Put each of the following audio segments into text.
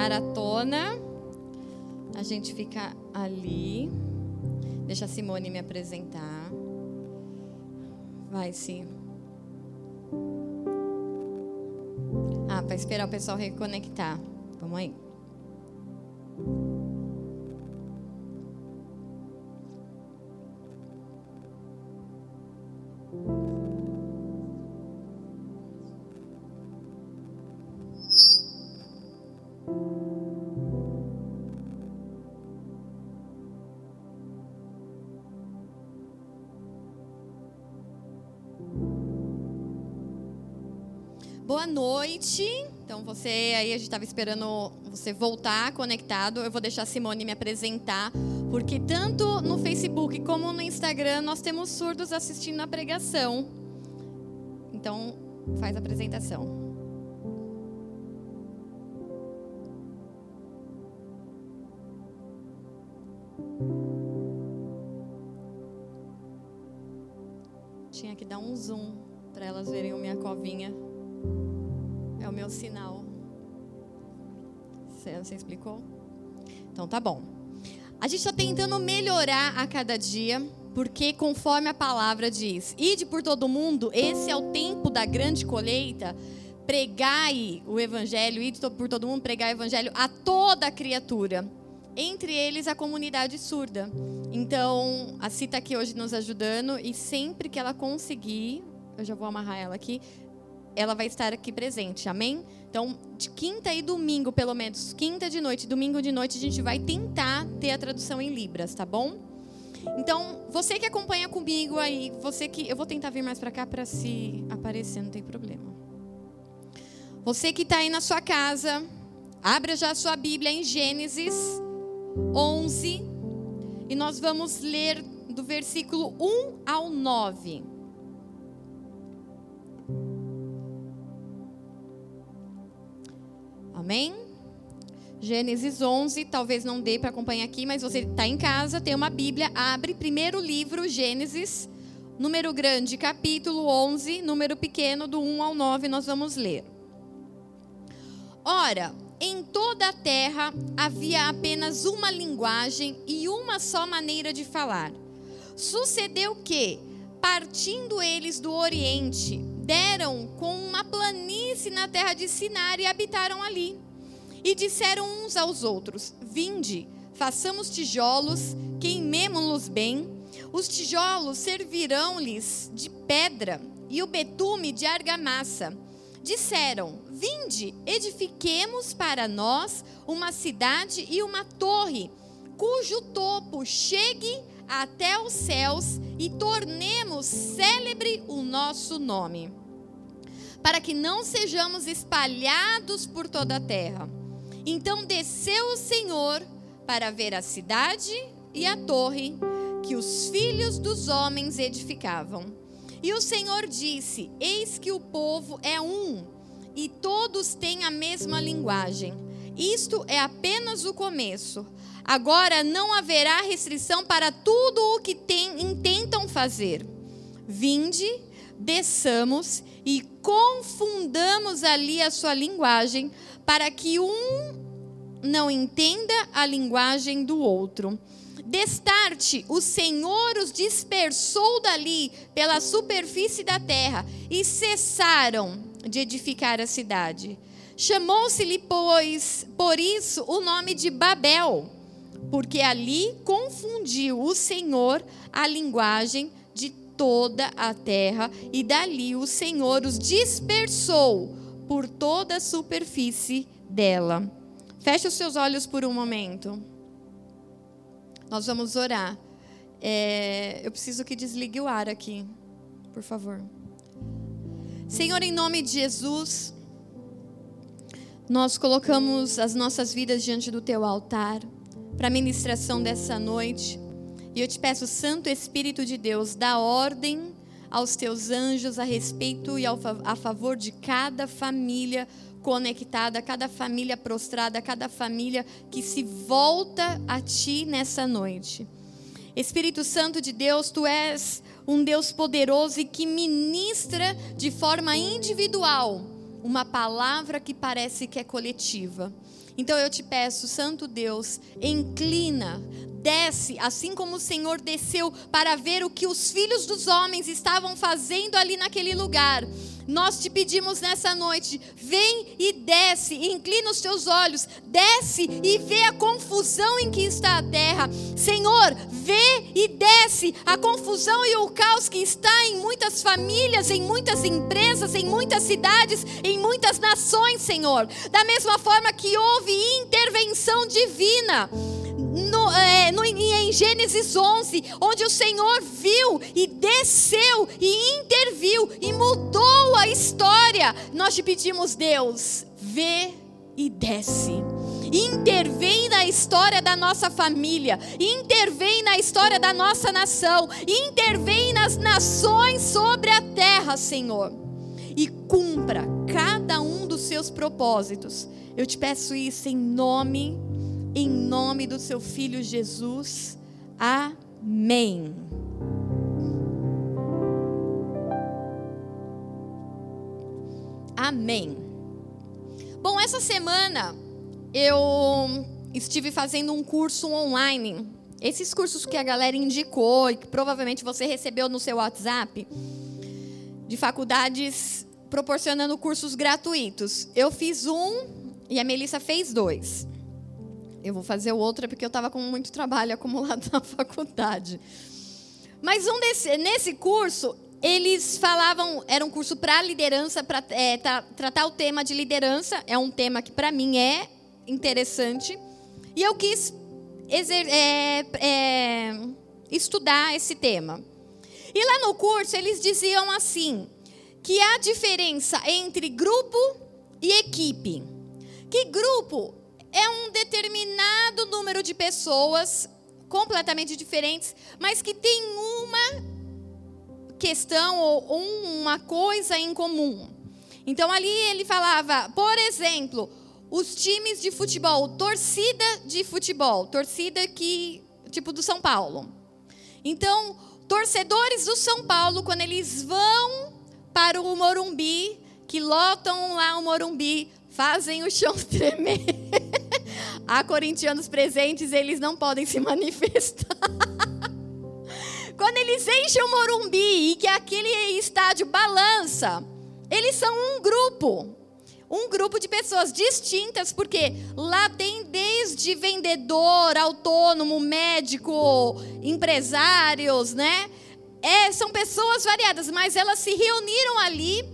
maratona. A gente fica ali. Deixa a Simone me apresentar. Vai, sim. Ah, para esperar o pessoal reconectar. Vamos aí. Então você aí a gente estava esperando você voltar conectado. Eu vou deixar a Simone me apresentar, porque tanto no Facebook como no Instagram nós temos surdos assistindo a pregação. Então faz a apresentação. Tinha que dar um zoom para elas verem a minha covinha. O meu sinal. Você, você explicou? Então tá bom. A gente está tentando melhorar a cada dia, porque conforme a palavra diz, ide por todo mundo, esse é o tempo da grande colheita. Pregai o evangelho, ide por todo mundo, pregai o evangelho a toda criatura, entre eles a comunidade surda. Então, a Cita aqui hoje nos ajudando e sempre que ela conseguir, eu já vou amarrar ela aqui, ela vai estar aqui presente, amém? Então, de quinta e domingo, pelo menos, quinta de noite, domingo de noite, a gente vai tentar ter a tradução em Libras, tá bom? Então, você que acompanha comigo aí, você que. Eu vou tentar vir mais para cá para se aparecer, não tem problema. Você que está aí na sua casa, abra já a sua Bíblia em Gênesis 11, e nós vamos ler do versículo 1 ao 9. Amém? Gênesis 11, talvez não dê para acompanhar aqui, mas você está em casa, tem uma Bíblia, abre primeiro livro, Gênesis, número grande, capítulo 11, número pequeno, do 1 ao 9, nós vamos ler. Ora, em toda a terra havia apenas uma linguagem e uma só maneira de falar. Sucedeu que, partindo eles do Oriente, deram com uma planície na terra de Sinar e habitaram ali. E disseram uns aos outros: Vinde, façamos tijolos, queimemo-los bem. Os tijolos servirão-lhes de pedra e o betume de argamassa. Disseram: Vinde, edifiquemos para nós uma cidade e uma torre, cujo topo chegue até os céus e tornemos célebre o nosso nome, para que não sejamos espalhados por toda a terra. Então desceu o Senhor para ver a cidade e a torre que os filhos dos homens edificavam. E o Senhor disse: Eis que o povo é um, e todos têm a mesma linguagem. Isto é apenas o começo. Agora não haverá restrição para tudo o que tem, intentam fazer. Vinde, desçamos e confundamos ali a sua linguagem, para que um não entenda a linguagem do outro. Destarte, o Senhor os dispersou dali pela superfície da terra e cessaram de edificar a cidade. Chamou-se-lhe, pois, por isso o nome de Babel, porque ali confundiu o Senhor a linguagem toda a terra, e dali o Senhor os dispersou por toda a superfície dela. Feche os seus olhos por um momento. Nós vamos orar. É, eu preciso que desligue o ar aqui, por favor. Senhor, em nome de Jesus, nós colocamos as nossas vidas diante do teu altar para a ministração dessa noite. E eu te peço, Santo Espírito de Deus, dá ordem aos teus anjos a respeito e a favor de cada família conectada, cada família prostrada, cada família que se volta a ti nessa noite. Espírito Santo de Deus, tu és um Deus poderoso e que ministra de forma individual uma palavra que parece que é coletiva. Então eu te peço, Santo Deus, inclina, desce, assim como o Senhor desceu para ver o que os filhos dos homens estavam fazendo ali naquele lugar. Nós te pedimos nessa noite, vem e desce, inclina os teus olhos, desce e vê a confusão em que está a terra. Senhor, vê e desce a confusão e o caos que está em muitas famílias, em muitas empresas, em muitas cidades, em muitas nações, Senhor. Da mesma forma que houve intervenção divina no, é, no, em Gênesis 11, onde o Senhor viu e desceu e interviu e mudou a história. Nós te pedimos, Deus, vê e desce. Intervém na história da nossa família, intervém na história da nossa nação, intervém nas nações sobre a terra, Senhor, e cumpra cada um dos seus propósitos. Eu te peço isso em nome em nome do seu filho Jesus. Amém. Amém. Bom, essa semana eu estive fazendo um curso online. Esses cursos que a galera indicou e que provavelmente você recebeu no seu WhatsApp, de faculdades proporcionando cursos gratuitos. Eu fiz um e a Melissa fez dois. Eu vou fazer o outro é porque eu estava com muito trabalho acumulado na faculdade. Mas um desse, nesse curso, eles falavam, era um curso para liderança, para é, tra, tratar o tema de liderança. É um tema que para mim é interessante. E eu quis exer, é, é, estudar esse tema. E lá no curso eles diziam assim, que há diferença entre grupo e equipe. Que grupo é um determinado número de pessoas completamente diferentes, mas que tem uma questão ou uma coisa em comum. Então ali ele falava, por exemplo, os times de futebol, torcida de futebol, torcida que tipo do São Paulo. Então, torcedores do São Paulo quando eles vão para o Morumbi, que lotam lá o Morumbi, fazem o chão tremer. Há corintianos presentes, eles não podem se manifestar. Quando eles enchem o Morumbi e que aquele estádio balança, eles são um grupo. Um grupo de pessoas distintas, porque lá tem desde vendedor, autônomo, médico, empresários, né? É, são pessoas variadas, mas elas se reuniram ali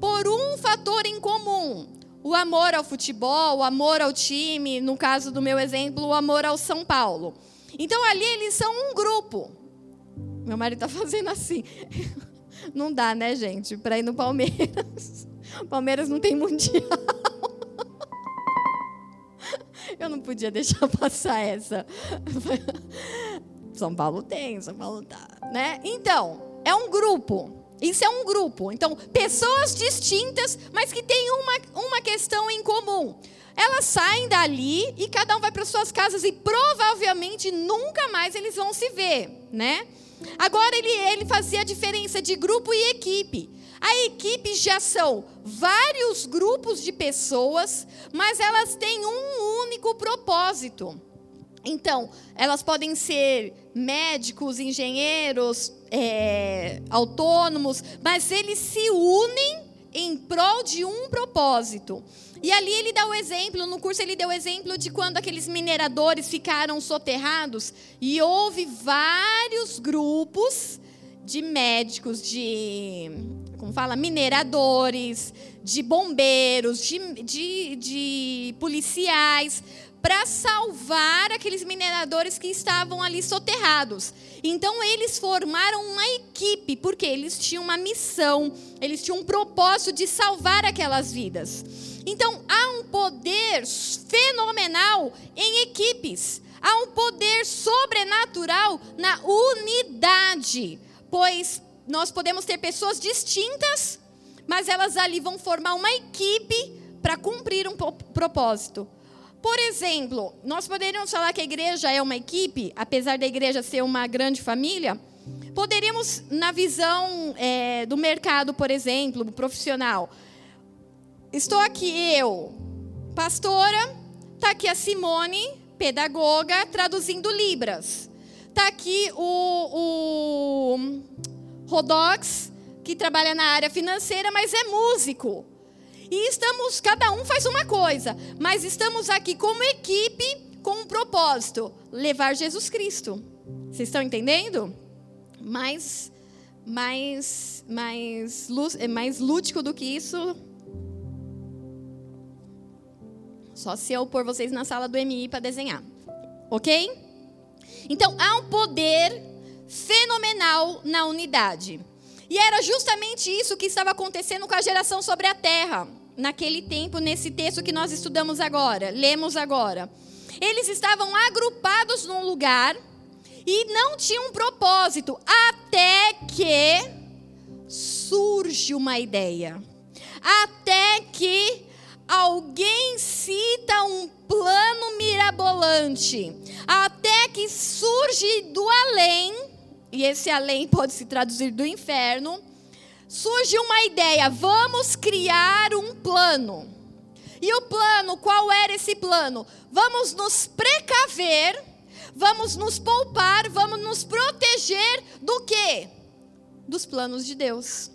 por um fator em comum: o amor ao futebol, o amor ao time, no caso do meu exemplo, o amor ao São Paulo. Então ali eles são um grupo. Meu marido está fazendo assim. Não dá, né, gente, para ir no Palmeiras. Palmeiras não tem mundial. Eu não podia deixar passar essa. São Paulo tem, São Paulo tá, né? Então, é um grupo. Isso é um grupo. Então, pessoas distintas, mas que têm uma, uma questão em comum. Elas saem dali e cada um vai para suas casas e provavelmente nunca mais eles vão se ver, né? Agora ele, ele fazia a diferença de grupo e equipe. A equipe já são vários grupos de pessoas, mas elas têm um único propósito. Então, elas podem ser médicos, engenheiros, é, autônomos, mas eles se unem em prol de um propósito. E ali ele dá o exemplo, no curso ele deu o exemplo de quando aqueles mineradores ficaram soterrados e houve vários grupos de médicos, de como fala, mineradores, de bombeiros, de, de, de policiais, para salvar aqueles mineradores que estavam ali soterrados. Então eles formaram uma equipe, porque eles tinham uma missão, eles tinham um propósito de salvar aquelas vidas. Então há um poder fenomenal em equipes. Há um poder sobrenatural na unidade, pois nós podemos ter pessoas distintas, mas elas ali vão formar uma equipe para cumprir um propósito. Por exemplo, nós poderíamos falar que a igreja é uma equipe, apesar da igreja ser uma grande família. Poderíamos, na visão é, do mercado, por exemplo, profissional, estou aqui eu, pastora, está aqui a Simone, pedagoga, traduzindo Libras. Está aqui o, o Rodox, que trabalha na área financeira, mas é músico. E estamos, cada um faz uma coisa, mas estamos aqui como equipe com um propósito: levar Jesus Cristo. Vocês estão entendendo? Mais, mais, mais, mais lúdico do que isso. Só se eu pôr vocês na sala do MI para desenhar. Ok? Então, há um poder fenomenal na unidade. E era justamente isso que estava acontecendo com a geração sobre a terra, naquele tempo, nesse texto que nós estudamos agora, lemos agora. Eles estavam agrupados num lugar e não tinham um propósito, até que surge uma ideia. Até que alguém cita um plano mirabolante, até que surge do além, e esse além pode se traduzir do inferno, surge uma ideia: vamos criar um plano. E o plano, qual era esse plano? Vamos nos precaver, vamos nos poupar, vamos nos proteger do quê? Dos planos de Deus.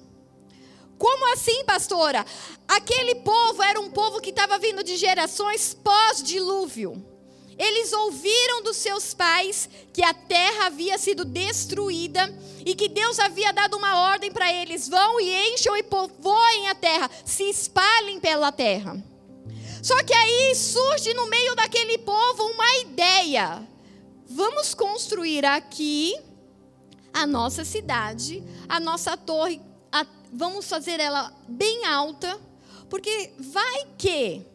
Como assim, pastora? Aquele povo era um povo que estava vindo de gerações pós-dilúvio. Eles ouviram dos seus pais que a terra havia sido destruída e que Deus havia dado uma ordem para eles: vão e encham e povoem a terra, se espalhem pela terra. Só que aí surge no meio daquele povo uma ideia: vamos construir aqui a nossa cidade, a nossa torre a, vamos fazer ela bem alta, porque vai que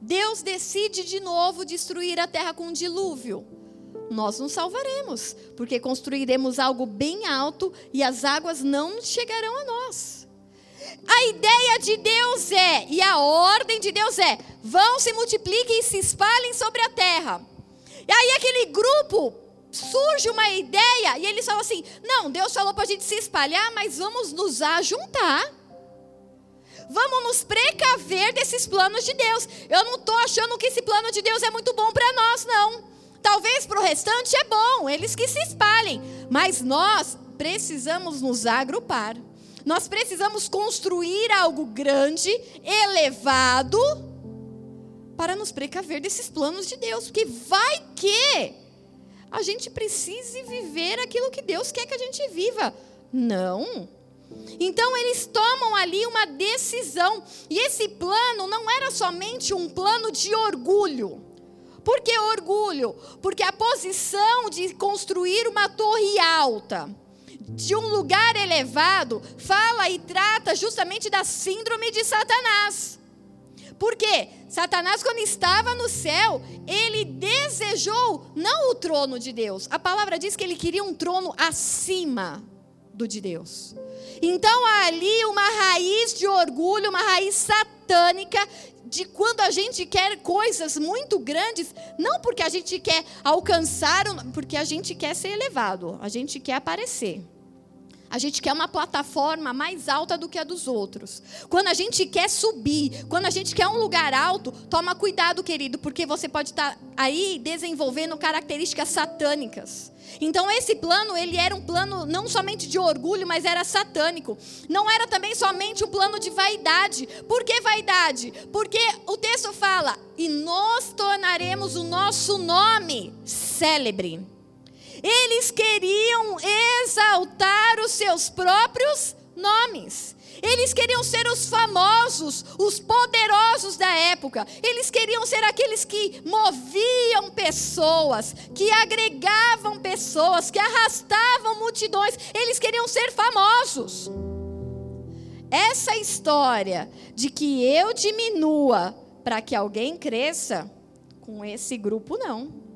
Deus decide de novo destruir a terra com um dilúvio. Nós nos salvaremos, porque construiremos algo bem alto e as águas não chegarão a nós. A ideia de Deus é, e a ordem de Deus é: vão se multipliquem e se espalhem sobre a terra. E aí aquele grupo surge uma ideia e eles falam assim: não, Deus falou para a gente se espalhar, mas vamos nos ajuntar. Vamos nos precaver desses planos de Deus. Eu não estou achando que esse plano de Deus é muito bom para nós, não. Talvez para o restante é bom, eles que se espalhem. Mas nós precisamos nos agrupar. Nós precisamos construir algo grande, elevado, para nos precaver desses planos de Deus. Porque vai que a gente precise viver aquilo que Deus quer que a gente viva. Não. Então eles tomam ali uma decisão. E esse plano não era somente um plano de orgulho. Por que orgulho? Porque a posição de construir uma torre alta, de um lugar elevado, fala e trata justamente da síndrome de Satanás. Por quê? Satanás, quando estava no céu, ele desejou não o trono de Deus. A palavra diz que ele queria um trono acima do de Deus. Então há ali uma raiz de orgulho, uma raiz satânica de quando a gente quer coisas muito grandes, não porque a gente quer alcançar, porque a gente quer ser elevado, a gente quer aparecer. A gente quer uma plataforma mais alta do que a dos outros. Quando a gente quer subir, quando a gente quer um lugar alto, toma cuidado, querido, porque você pode estar aí desenvolvendo características satânicas. Então esse plano, ele era um plano não somente de orgulho, mas era satânico. Não era também somente um plano de vaidade. Por que vaidade? Porque o texto fala: "E nós tornaremos o nosso nome célebre". Eles queriam exaltar os seus próprios nomes. Eles queriam ser os famosos, os poderosos da época. Eles queriam ser aqueles que moviam pessoas, que agregavam pessoas, que arrastavam multidões. Eles queriam ser famosos. Essa história de que eu diminua para que alguém cresça, com esse grupo não.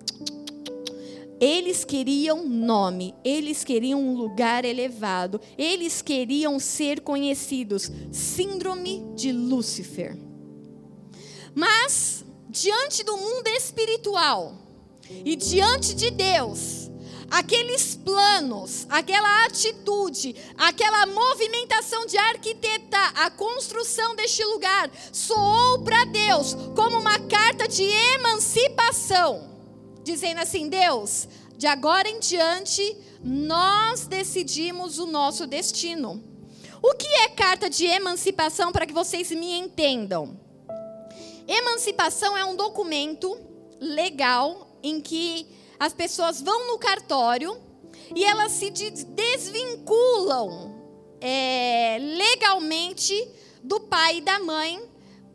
Eles queriam nome, eles queriam um lugar elevado, eles queriam ser conhecidos. Síndrome de Lúcifer. Mas, diante do mundo espiritual e diante de Deus, aqueles planos, aquela atitude, aquela movimentação de arquitetar a construção deste lugar soou para Deus como uma carta de emancipação, dizendo assim: Deus, de agora em diante, nós decidimos o nosso destino. O que é carta de emancipação para que vocês me entendam? Emancipação é um documento legal em que as pessoas vão no cartório e elas se desvinculam é, legalmente do pai e da mãe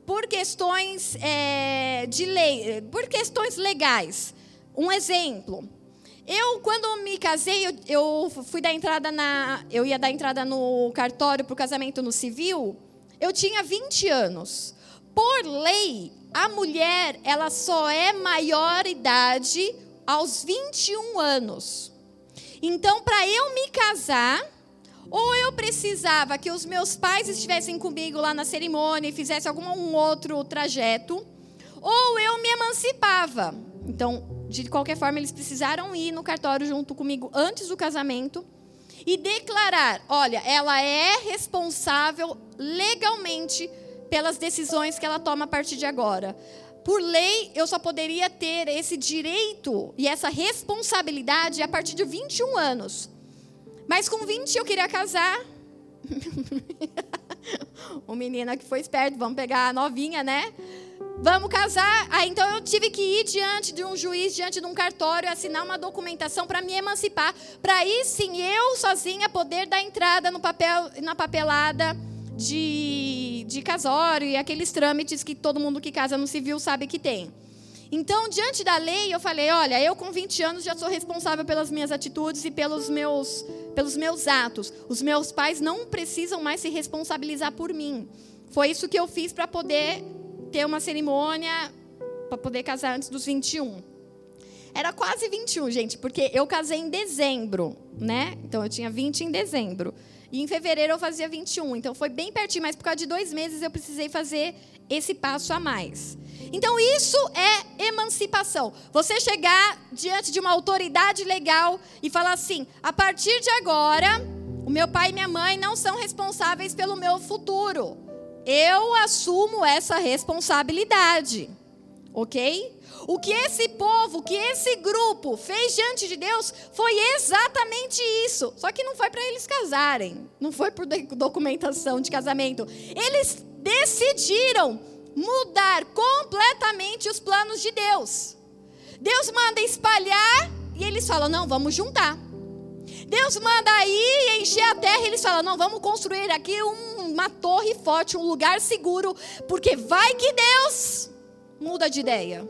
por questões é, de lei, por questões legais. Um exemplo. Eu, quando me casei, eu, eu, fui dar entrada na. Eu ia dar entrada no cartório para o casamento no civil. Eu tinha 20 anos. Por lei, a mulher ela só é maior idade aos 21 anos. Então, para eu me casar, ou eu precisava que os meus pais estivessem comigo lá na cerimônia e fizessem algum um outro trajeto, ou eu me emancipava. Então, de qualquer forma, eles precisaram ir no cartório junto comigo antes do casamento e declarar: olha, ela é responsável legalmente pelas decisões que ela toma a partir de agora por lei, eu só poderia ter esse direito e essa responsabilidade a partir de 21 anos. Mas com 20 eu queria casar. o menino que foi esperto, vamos pegar a novinha, né? Vamos casar. Ah, então eu tive que ir diante de um juiz, diante de um cartório, assinar uma documentação para me emancipar, para aí sim eu sozinha poder dar entrada no papel, na papelada de, de casório e aqueles trâmites que todo mundo que casa no civil sabe que tem. Então, diante da lei, eu falei: olha, eu com 20 anos já sou responsável pelas minhas atitudes e pelos meus, pelos meus atos. Os meus pais não precisam mais se responsabilizar por mim. Foi isso que eu fiz para poder ter uma cerimônia, para poder casar antes dos 21. Era quase 21, gente, porque eu casei em dezembro, né? Então eu tinha 20 em dezembro. E em fevereiro eu fazia 21. Então foi bem pertinho, mas por causa de dois meses eu precisei fazer esse passo a mais. Então isso é emancipação. Você chegar diante de uma autoridade legal e falar assim: a partir de agora, o meu pai e minha mãe não são responsáveis pelo meu futuro. Eu assumo essa responsabilidade. Ok? O que esse povo, o que esse grupo fez diante de Deus foi exatamente isso. Só que não foi para eles casarem, não foi por documentação de casamento. Eles decidiram mudar completamente os planos de Deus. Deus manda espalhar e eles falam: não, vamos juntar. Deus manda ir encher a terra e eles falam: não, vamos construir aqui uma torre forte, um lugar seguro, porque vai que Deus muda de ideia.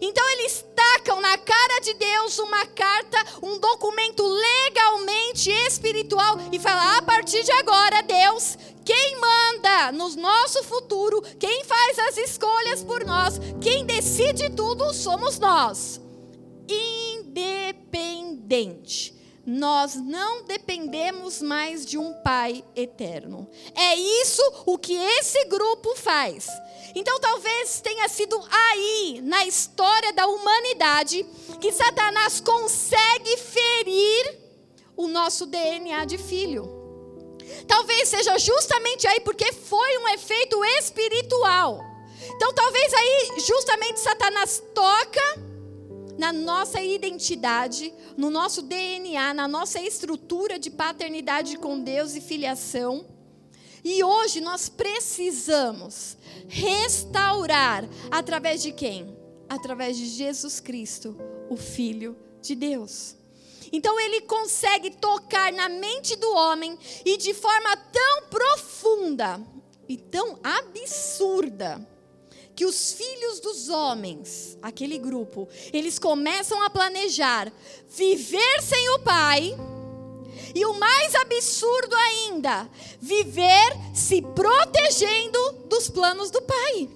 Então eles tacam na cara de Deus uma carta, um documento legalmente espiritual e falam: a partir de agora, Deus, quem manda no nosso futuro, quem faz as escolhas por nós, quem decide tudo somos nós. Independente nós não dependemos mais de um Pai eterno. É isso o que esse grupo faz. Então talvez tenha sido aí, na história da humanidade, que Satanás consegue ferir o nosso DNA de filho. Talvez seja justamente aí porque foi um efeito espiritual. Então talvez aí justamente Satanás toca na nossa identidade, no nosso DNA, na nossa estrutura de paternidade com Deus e filiação. E hoje nós precisamos restaurar através de quem? Através de Jesus Cristo, o Filho de Deus. Então ele consegue tocar na mente do homem e de forma tão profunda e tão absurda que os filhos dos homens, aquele grupo, eles começam a planejar viver sem o pai. E o mais absurdo ainda, viver se protegendo dos planos do pai.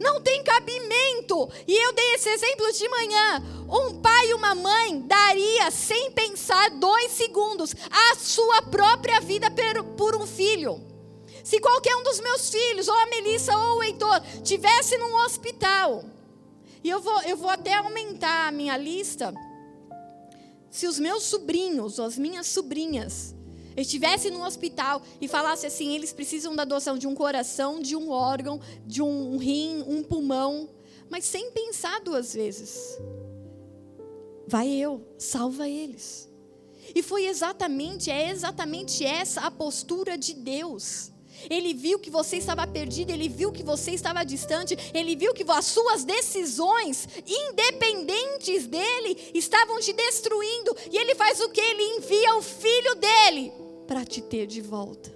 Não tem cabimento. E eu dei esse exemplo de manhã. Um pai e uma mãe daria, sem pensar, dois segundos, a sua própria vida por um filho. Se qualquer um dos meus filhos, ou a Melissa ou o Heitor, tivesse num hospital, e eu vou, eu vou até aumentar a minha lista. se os meus sobrinhos ou as minhas sobrinhas estivessem no hospital e falasse assim, eles precisam da doação de um coração, de um órgão, de um rim, um pulmão, mas sem pensar duas vezes. Vai eu, salva eles. E foi exatamente, é exatamente essa a postura de Deus. Ele viu que você estava perdido, ele viu que você estava distante, ele viu que as suas decisões, independentes dele, estavam te destruindo. E ele faz o que? Ele envia o filho dele para te ter de volta.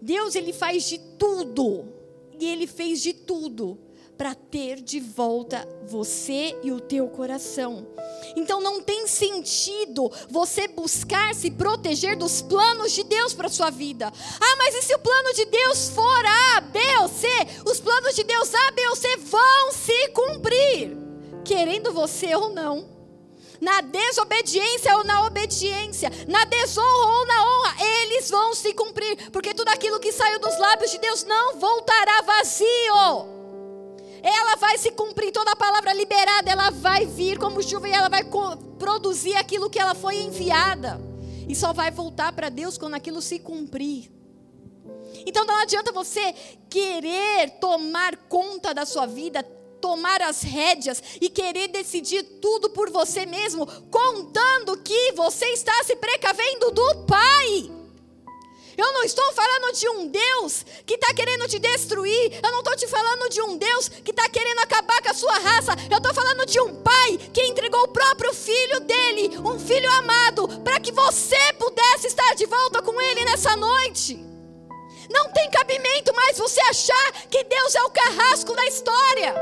Deus, ele faz de tudo, e ele fez de tudo para ter de volta você e o teu coração. Então não tem sentido você buscar se proteger dos planos de Deus para sua vida. Ah, mas e se o plano de Deus for A, B ou C? Os planos de Deus A, B ou C vão se cumprir, querendo você ou não. Na desobediência ou na obediência, na desonra ou na honra, eles vão se cumprir, porque tudo aquilo que saiu dos lábios de Deus não voltará vazio ela vai se cumprir, toda a palavra liberada, ela vai vir como chuva e ela vai produzir aquilo que ela foi enviada. E só vai voltar para Deus quando aquilo se cumprir. Então não adianta você querer tomar conta da sua vida, tomar as rédeas e querer decidir tudo por você mesmo, contando que você está se precavendo do Pai. Eu não estou falando de um Deus que está querendo te destruir. Eu não estou te falando de um Deus que está querendo acabar com a sua raça. Eu estou falando de um pai que entregou o próprio filho dele, um filho amado, para que você pudesse estar de volta com ele nessa noite. Não tem cabimento mais você achar que Deus é o carrasco da história.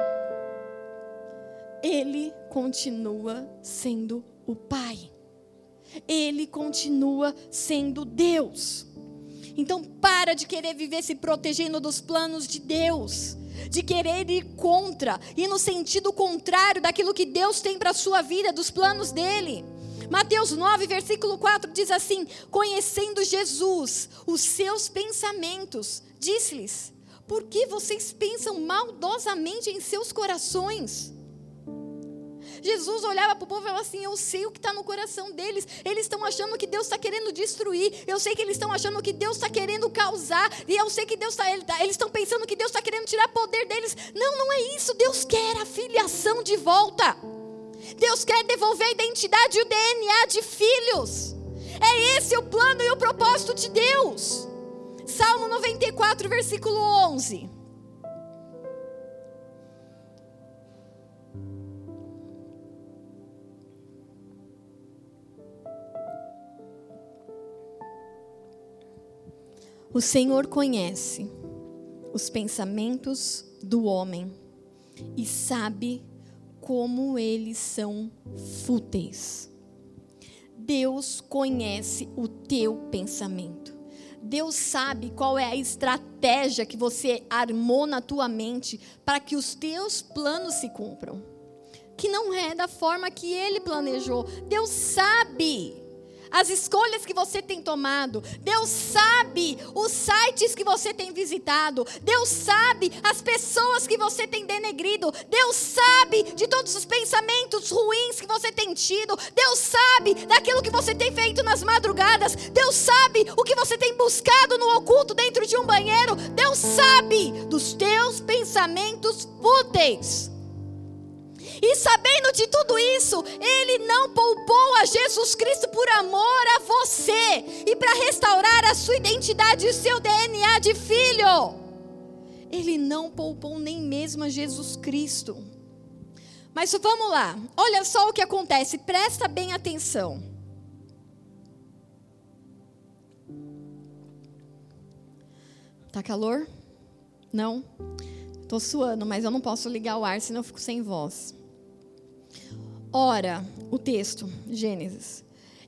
Ele continua sendo o Pai. Ele continua sendo Deus. Então para de querer viver se protegendo dos planos de Deus, de querer ir contra, e no sentido contrário daquilo que Deus tem para a sua vida, dos planos dele. Mateus 9, versículo 4 diz assim: Conhecendo Jesus, os seus pensamentos, disse-lhes: Por que vocês pensam maldosamente em seus corações? Jesus olhava para o povo e falava assim: Eu sei o que está no coração deles. Eles estão achando que Deus está querendo destruir. Eu sei que eles estão achando que Deus está querendo causar. E eu sei que Deus está. Eles estão pensando que Deus está querendo tirar poder deles. Não, não é isso. Deus quer a filiação de volta. Deus quer devolver a identidade e o DNA de filhos. É esse o plano e o propósito de Deus. Salmo 94, versículo 11. O Senhor conhece os pensamentos do homem e sabe como eles são fúteis. Deus conhece o teu pensamento. Deus sabe qual é a estratégia que você armou na tua mente para que os teus planos se cumpram. Que não é da forma que ele planejou. Deus sabe as escolhas que você tem tomado. Deus sabe os sites que você tem visitado. Deus sabe as pessoas que você tem denegrido. Deus sabe de todos os pensamentos ruins que você tem tido. Deus sabe daquilo que você tem feito nas madrugadas. Deus sabe o que você tem buscado no oculto dentro de um banheiro. Deus sabe dos teus pensamentos fúteis. E sabendo de tudo isso, ele não poupou a Jesus Cristo por amor a você e para restaurar a sua identidade e o seu DNA de filho. Ele não poupou nem mesmo a Jesus Cristo. Mas vamos lá, olha só o que acontece, presta bem atenção. Tá calor? Não? Tô suando, mas eu não posso ligar o ar, senão eu fico sem voz. Ora, o texto, Gênesis.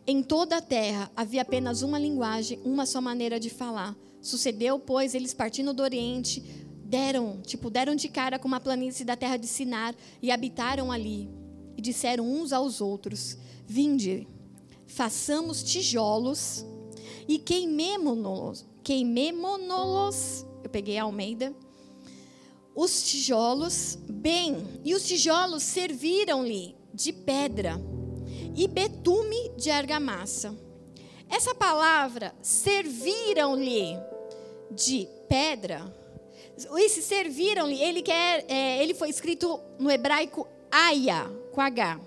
Em toda a terra havia apenas uma linguagem, uma só maneira de falar. Sucedeu, pois, eles partindo do Oriente, deram, tipo, deram de cara com uma planície da terra de Sinar e habitaram ali. E disseram uns aos outros: Vinde, façamos tijolos e queimemo-nos. Queimemo-nos. Eu peguei a Almeida. Os tijolos, bem, e os tijolos serviram-lhe de pedra. e betume de argamassa. Essa palavra serviram-lhe de pedra. Esse serviram-lhe, ele quer, é, ele foi escrito no hebraico Aya, com H.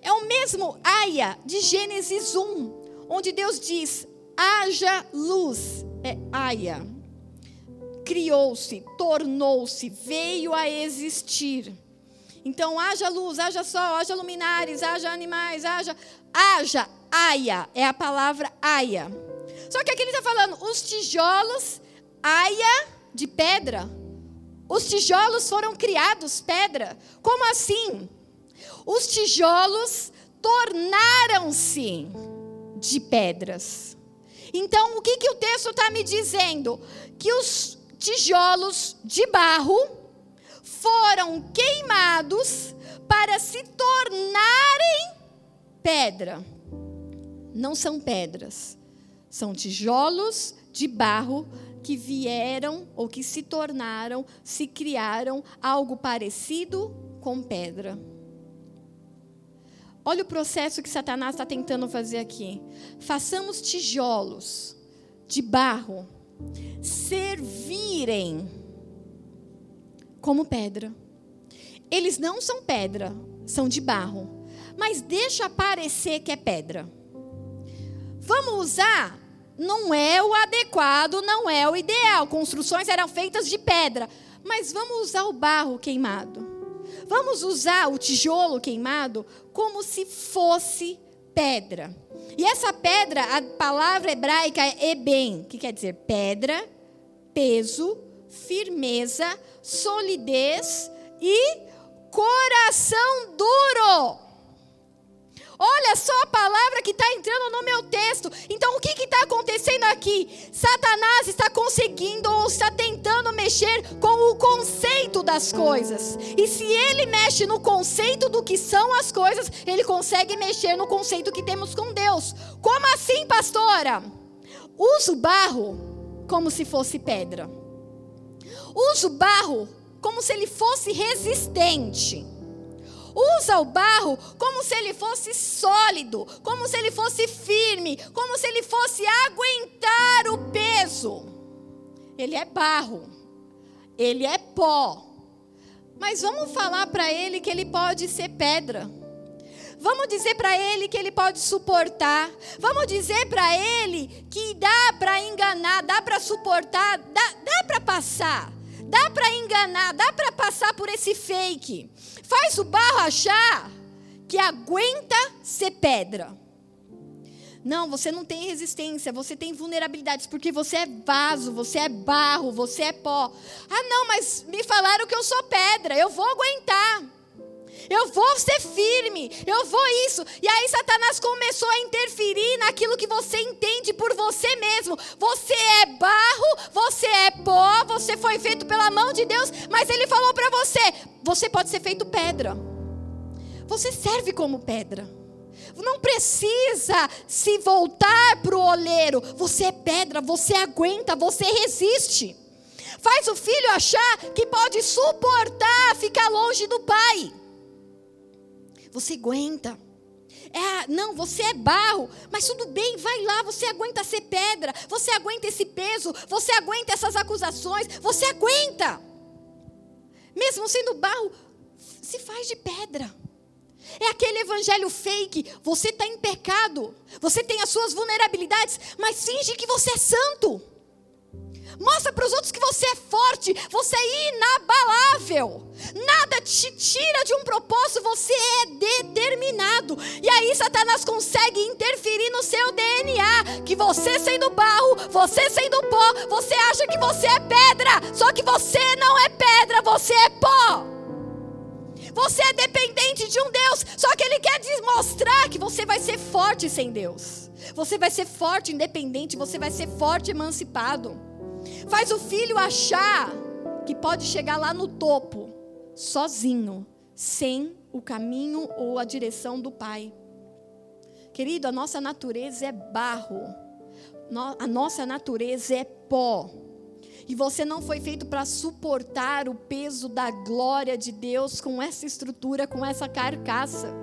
É o mesmo Aya de Gênesis 1, onde Deus diz: haja luz. É Aya. Criou-se, tornou-se, veio a existir. Então, haja luz, haja sol, haja luminares, haja animais, haja. Haja, aia, é a palavra aia. Só que aqui ele está falando, os tijolos, aia de pedra. Os tijolos foram criados pedra. Como assim? Os tijolos tornaram-se de pedras. Então, o que, que o texto está me dizendo? Que os tijolos de barro foram queimados para se tornarem pedra. Não são pedras, são tijolos de barro que vieram ou que se tornaram, se criaram algo parecido com pedra. Olha o processo que Satanás está tentando fazer aqui. Façamos tijolos de barro servirem como pedra. Eles não são pedra, são de barro. Mas deixa parecer que é pedra. Vamos usar? Não é o adequado, não é o ideal. Construções eram feitas de pedra. Mas vamos usar o barro queimado. Vamos usar o tijolo queimado como se fosse pedra. E essa pedra, a palavra hebraica é eben, que quer dizer pedra, peso, firmeza, solidez e coração duro. Olha só a palavra que está entrando no meu texto. Então, o que está acontecendo aqui? Satanás está conseguindo ou está tentando mexer com o conceito das coisas. E se ele mexe no conceito do que são as coisas, ele consegue mexer no conceito que temos com Deus. Como assim, pastora? Usa o barro como se fosse pedra. Usa o barro como se ele fosse resistente usa o barro como se ele fosse sólido, como se ele fosse firme, como se ele fosse aguentar o peso. Ele é barro, ele é pó. Mas vamos falar para ele que ele pode ser pedra. Vamos dizer para ele que ele pode suportar. Vamos dizer para ele que dá para enganar, dá para suportar, dá, dá para passar. Dá para enganar, dá para passar por esse fake. Faz o barro achar que aguenta ser pedra. Não, você não tem resistência, você tem vulnerabilidades, porque você é vaso, você é barro, você é pó. Ah, não, mas me falaram que eu sou pedra, eu vou aguentar. Eu vou ser firme, eu vou isso. E aí Satanás começou a interferir naquilo que você entende por você mesmo. Você é barro, você é pó, você foi feito pela mão de Deus, mas ele falou para você: você pode ser feito pedra. Você serve como pedra. Não precisa se voltar para o oleiro. Você é pedra, você aguenta, você resiste. Faz o filho achar que pode suportar ficar longe do pai. Você aguenta. É, não, você é barro, mas tudo bem, vai lá, você aguenta ser pedra, você aguenta esse peso, você aguenta essas acusações, você aguenta. Mesmo sendo barro, se faz de pedra. É aquele evangelho fake. Você está em pecado, você tem as suas vulnerabilidades, mas finge que você é santo. Mostra para os outros que você é forte, você é inabalável. Nada te tira de um propósito, você é determinado. E aí Satanás consegue interferir no seu DNA, que você sendo barro, você sendo pó, você acha que você é pedra, só que você não é pedra, você é pó. Você é dependente de um Deus, só que ele quer demonstrar que você vai ser forte sem Deus. Você vai ser forte independente, você vai ser forte emancipado. Faz o filho achar que pode chegar lá no topo, sozinho, sem o caminho ou a direção do pai. Querido, a nossa natureza é barro, a nossa natureza é pó. E você não foi feito para suportar o peso da glória de Deus com essa estrutura, com essa carcaça.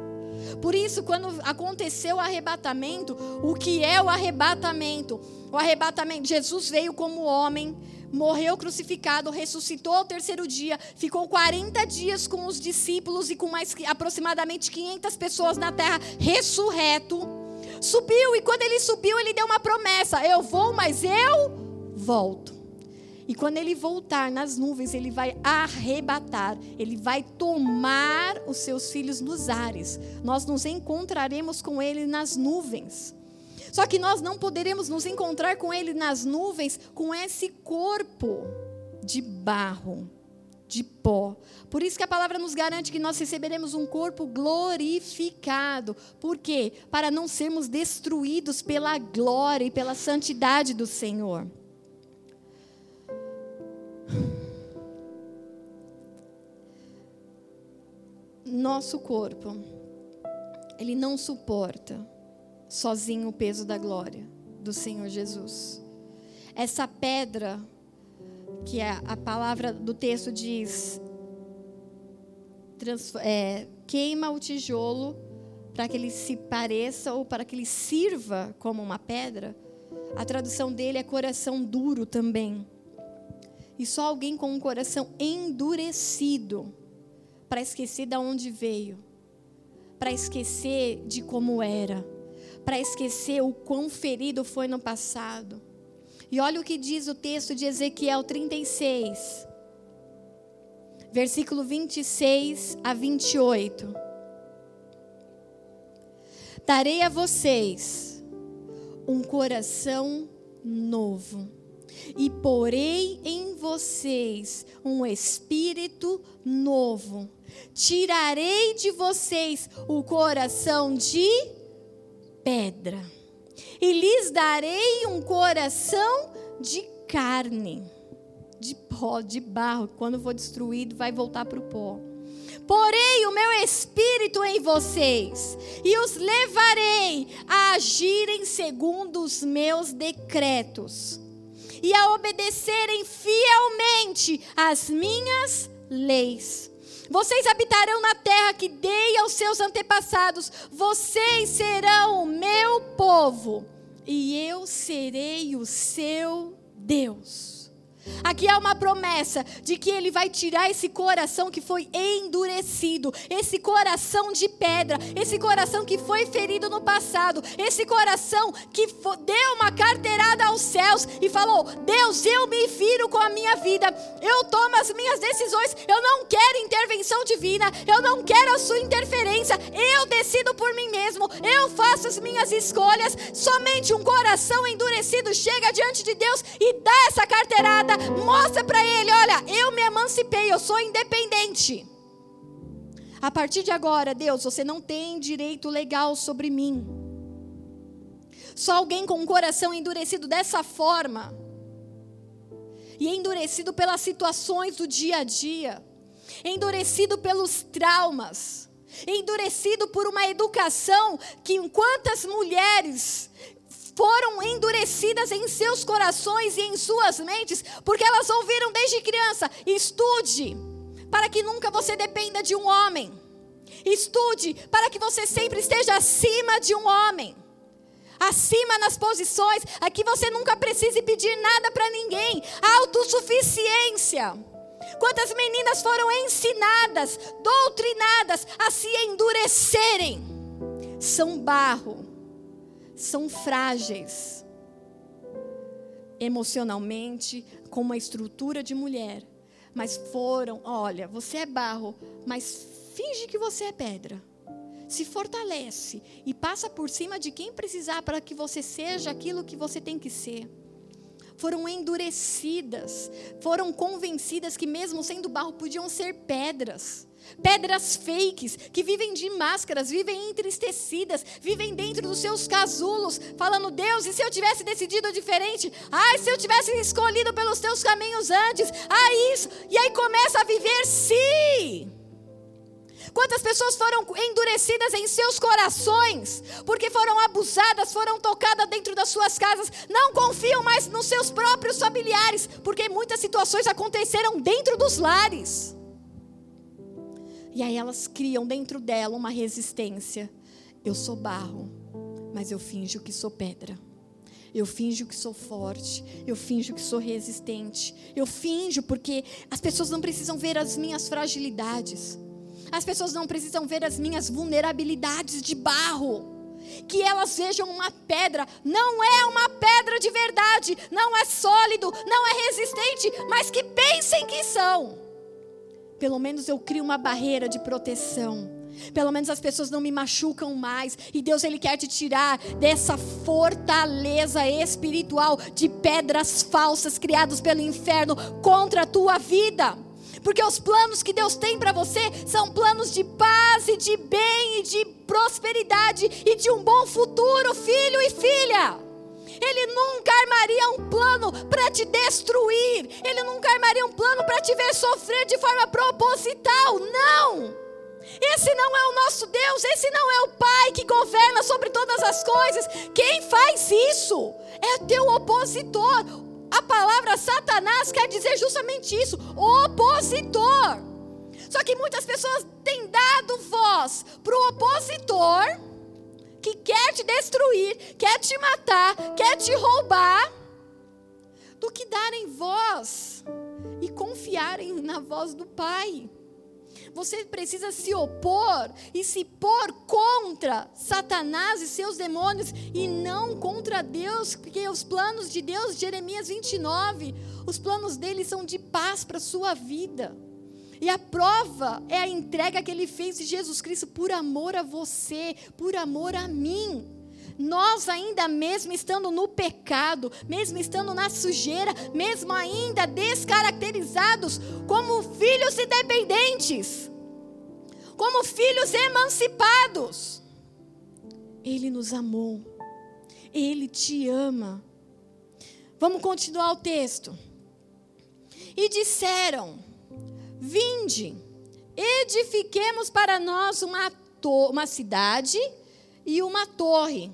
Por isso, quando aconteceu o arrebatamento, o que é o arrebatamento? O arrebatamento, Jesus veio como homem, morreu crucificado, ressuscitou ao terceiro dia, ficou 40 dias com os discípulos e com mais aproximadamente 500 pessoas na terra, ressurreto. Subiu e quando ele subiu, ele deu uma promessa: Eu vou, mas eu volto. E quando ele voltar nas nuvens, ele vai arrebatar, ele vai tomar os seus filhos nos ares. Nós nos encontraremos com ele nas nuvens. Só que nós não poderemos nos encontrar com ele nas nuvens com esse corpo de barro, de pó. Por isso que a palavra nos garante que nós receberemos um corpo glorificado. Por quê? Para não sermos destruídos pela glória e pela santidade do Senhor. Nosso corpo, ele não suporta sozinho o peso da glória do Senhor Jesus. Essa pedra, que é a palavra do texto diz, trans, é, queima o tijolo para que ele se pareça ou para que ele sirva como uma pedra. A tradução dele é coração duro também. E só alguém com um coração endurecido para esquecer de onde veio, para esquecer de como era, para esquecer o quão ferido foi no passado. E olha o que diz o texto de Ezequiel 36, versículo 26 a 28. Darei a vocês um coração novo e porei em vocês um espírito novo. Tirarei de vocês o coração de pedra e lhes darei um coração de carne, de pó, de barro. Quando for destruído, vai voltar para o pó. Porei o meu espírito em vocês e os levarei a agirem segundo os meus decretos e a obedecerem fielmente as minhas leis. Vocês habitarão na terra que dei aos seus antepassados. Vocês serão o meu povo e eu serei o seu Deus. Aqui há uma promessa de que ele vai tirar esse coração que foi endurecido, esse coração de pedra, esse coração que foi ferido no passado, esse coração que deu uma carteirada aos céus e falou: Deus, eu me viro com a minha vida, eu tomo as minhas decisões, eu não quero intervenção divina, eu não quero a sua interferência, eu decido por mim mesmo, eu faço as minhas escolhas. Somente um coração endurecido chega diante de Deus e dá essa carteirada mostra para ele: olha, eu me emancipei, eu sou independente. A partir de agora, Deus, você não tem direito legal sobre mim. Só alguém com um coração endurecido dessa forma, e endurecido pelas situações do dia a dia, endurecido pelos traumas, endurecido por uma educação que, enquanto as mulheres foram endurecidas em seus corações e em suas mentes, porque elas ouviram desde criança: estude, para que nunca você dependa de um homem. Estude, para que você sempre esteja acima de um homem. Acima nas posições, aqui você nunca precise pedir nada para ninguém. Autossuficiência. Quantas meninas foram ensinadas, doutrinadas a se endurecerem? São barro são frágeis emocionalmente, com uma estrutura de mulher, mas foram, olha, você é barro, mas finge que você é pedra. Se fortalece e passa por cima de quem precisar para que você seja aquilo que você tem que ser. Foram endurecidas, foram convencidas que, mesmo sendo barro, podiam ser pedras. Pedras fakes, que vivem de máscaras, vivem entristecidas, vivem dentro dos seus casulos, falando: Deus, e se eu tivesse decidido diferente? Ai, se eu tivesse escolhido pelos teus caminhos antes? Ah, isso. E aí começa a viver si. Quantas pessoas foram endurecidas em seus corações, porque foram abusadas, foram tocadas dentro das suas casas, não confiam mais nos seus próprios familiares, porque muitas situações aconteceram dentro dos lares. E aí elas criam dentro dela uma resistência. Eu sou barro, mas eu finjo que sou pedra. Eu finjo que sou forte, eu finjo que sou resistente. Eu finjo porque as pessoas não precisam ver as minhas fragilidades. As pessoas não precisam ver as minhas vulnerabilidades de barro. Que elas vejam uma pedra, não é uma pedra de verdade, não é sólido, não é resistente, mas que pensem que são. Pelo menos eu crio uma barreira de proteção pelo menos as pessoas não me machucam mais. E Deus ele quer te tirar dessa fortaleza espiritual de pedras falsas criadas pelo inferno contra a tua vida. Porque os planos que Deus tem para você são planos de paz e de bem e de prosperidade e de um bom futuro, filho e filha. Ele nunca armaria um plano para te destruir. Ele nunca armaria um plano para te ver sofrer de forma proposital. Não! Esse não é o nosso Deus, esse não é o Pai que governa sobre todas as coisas. Quem faz isso é teu opositor. A palavra Satanás quer dizer justamente isso: opositor. Só que muitas pessoas têm dado voz para o opositor que quer te destruir, quer te matar, quer te roubar, do que darem voz e confiarem na voz do Pai. Você precisa se opor e se pôr contra Satanás e seus demônios e não contra Deus, porque os planos de Deus, Jeremias 29, os planos dele são de paz para a sua vida. E a prova é a entrega que ele fez de Jesus Cristo por amor a você, por amor a mim. Nós ainda mesmo estando no pecado, mesmo estando na sujeira, mesmo ainda descaracterizados como filhos independentes, como filhos emancipados, Ele nos amou, Ele te ama. Vamos continuar o texto. E disseram: Vinde, edifiquemos para nós uma, uma cidade e uma torre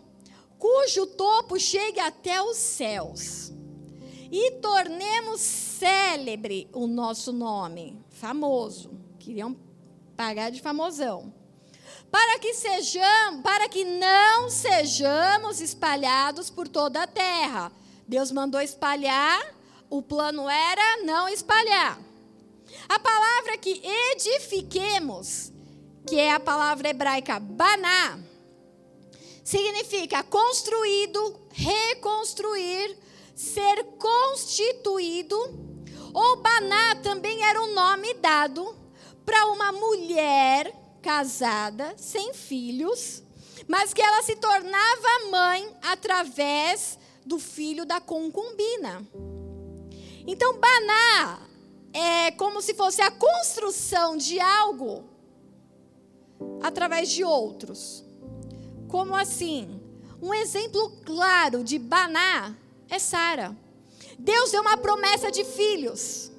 cujo topo chegue até os céus. E tornemos célebre o nosso nome, famoso. Queriam pagar de famosão. Para que sejamos, para que não sejamos espalhados por toda a terra. Deus mandou espalhar, o plano era não espalhar. A palavra que edifiquemos, que é a palavra hebraica baná, significa construído, reconstruir, ser constituído. Ou Baná também era um nome dado para uma mulher casada, sem filhos, mas que ela se tornava mãe através do filho da concubina. Então, Baná é como se fosse a construção de algo através de outros. Como assim? Um exemplo claro de Baná é Sara. Deus deu uma promessa de filhos.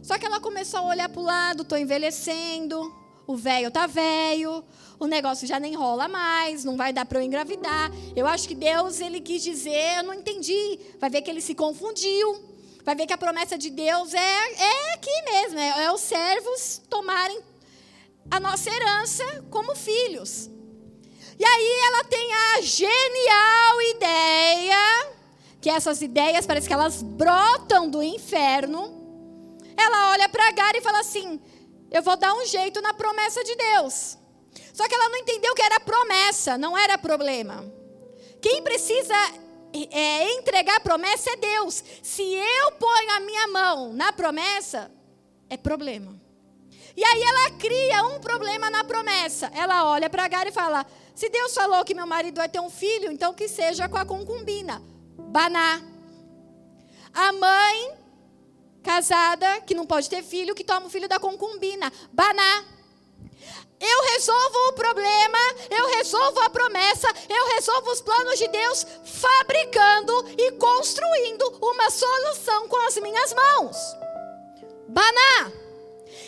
Só que ela começou a olhar para o lado, estou envelhecendo, o velho tá velho, o negócio já nem rola mais, não vai dar para eu engravidar. Eu acho que Deus ele quis dizer, eu não entendi. Vai ver que ele se confundiu. Vai ver que a promessa de Deus é, é aqui mesmo, é, é os servos tomarem a nossa herança como filhos. E aí ela tem a genial ideia, que essas ideias parece que elas brotam do inferno. Ela olha para Agar e fala assim: Eu vou dar um jeito na promessa de Deus. Só que ela não entendeu que era promessa, não era problema. Quem precisa é, entregar promessa é Deus. Se eu ponho a minha mão na promessa, é problema. E aí ela cria um problema na promessa. Ela olha para Agar e fala: se Deus falou que meu marido vai ter um filho, então que seja com a concubina. Baná. A mãe casada, que não pode ter filho, que toma o filho da concubina. Baná. Eu resolvo o problema, eu resolvo a promessa, eu resolvo os planos de Deus fabricando e construindo uma solução com as minhas mãos. Baná.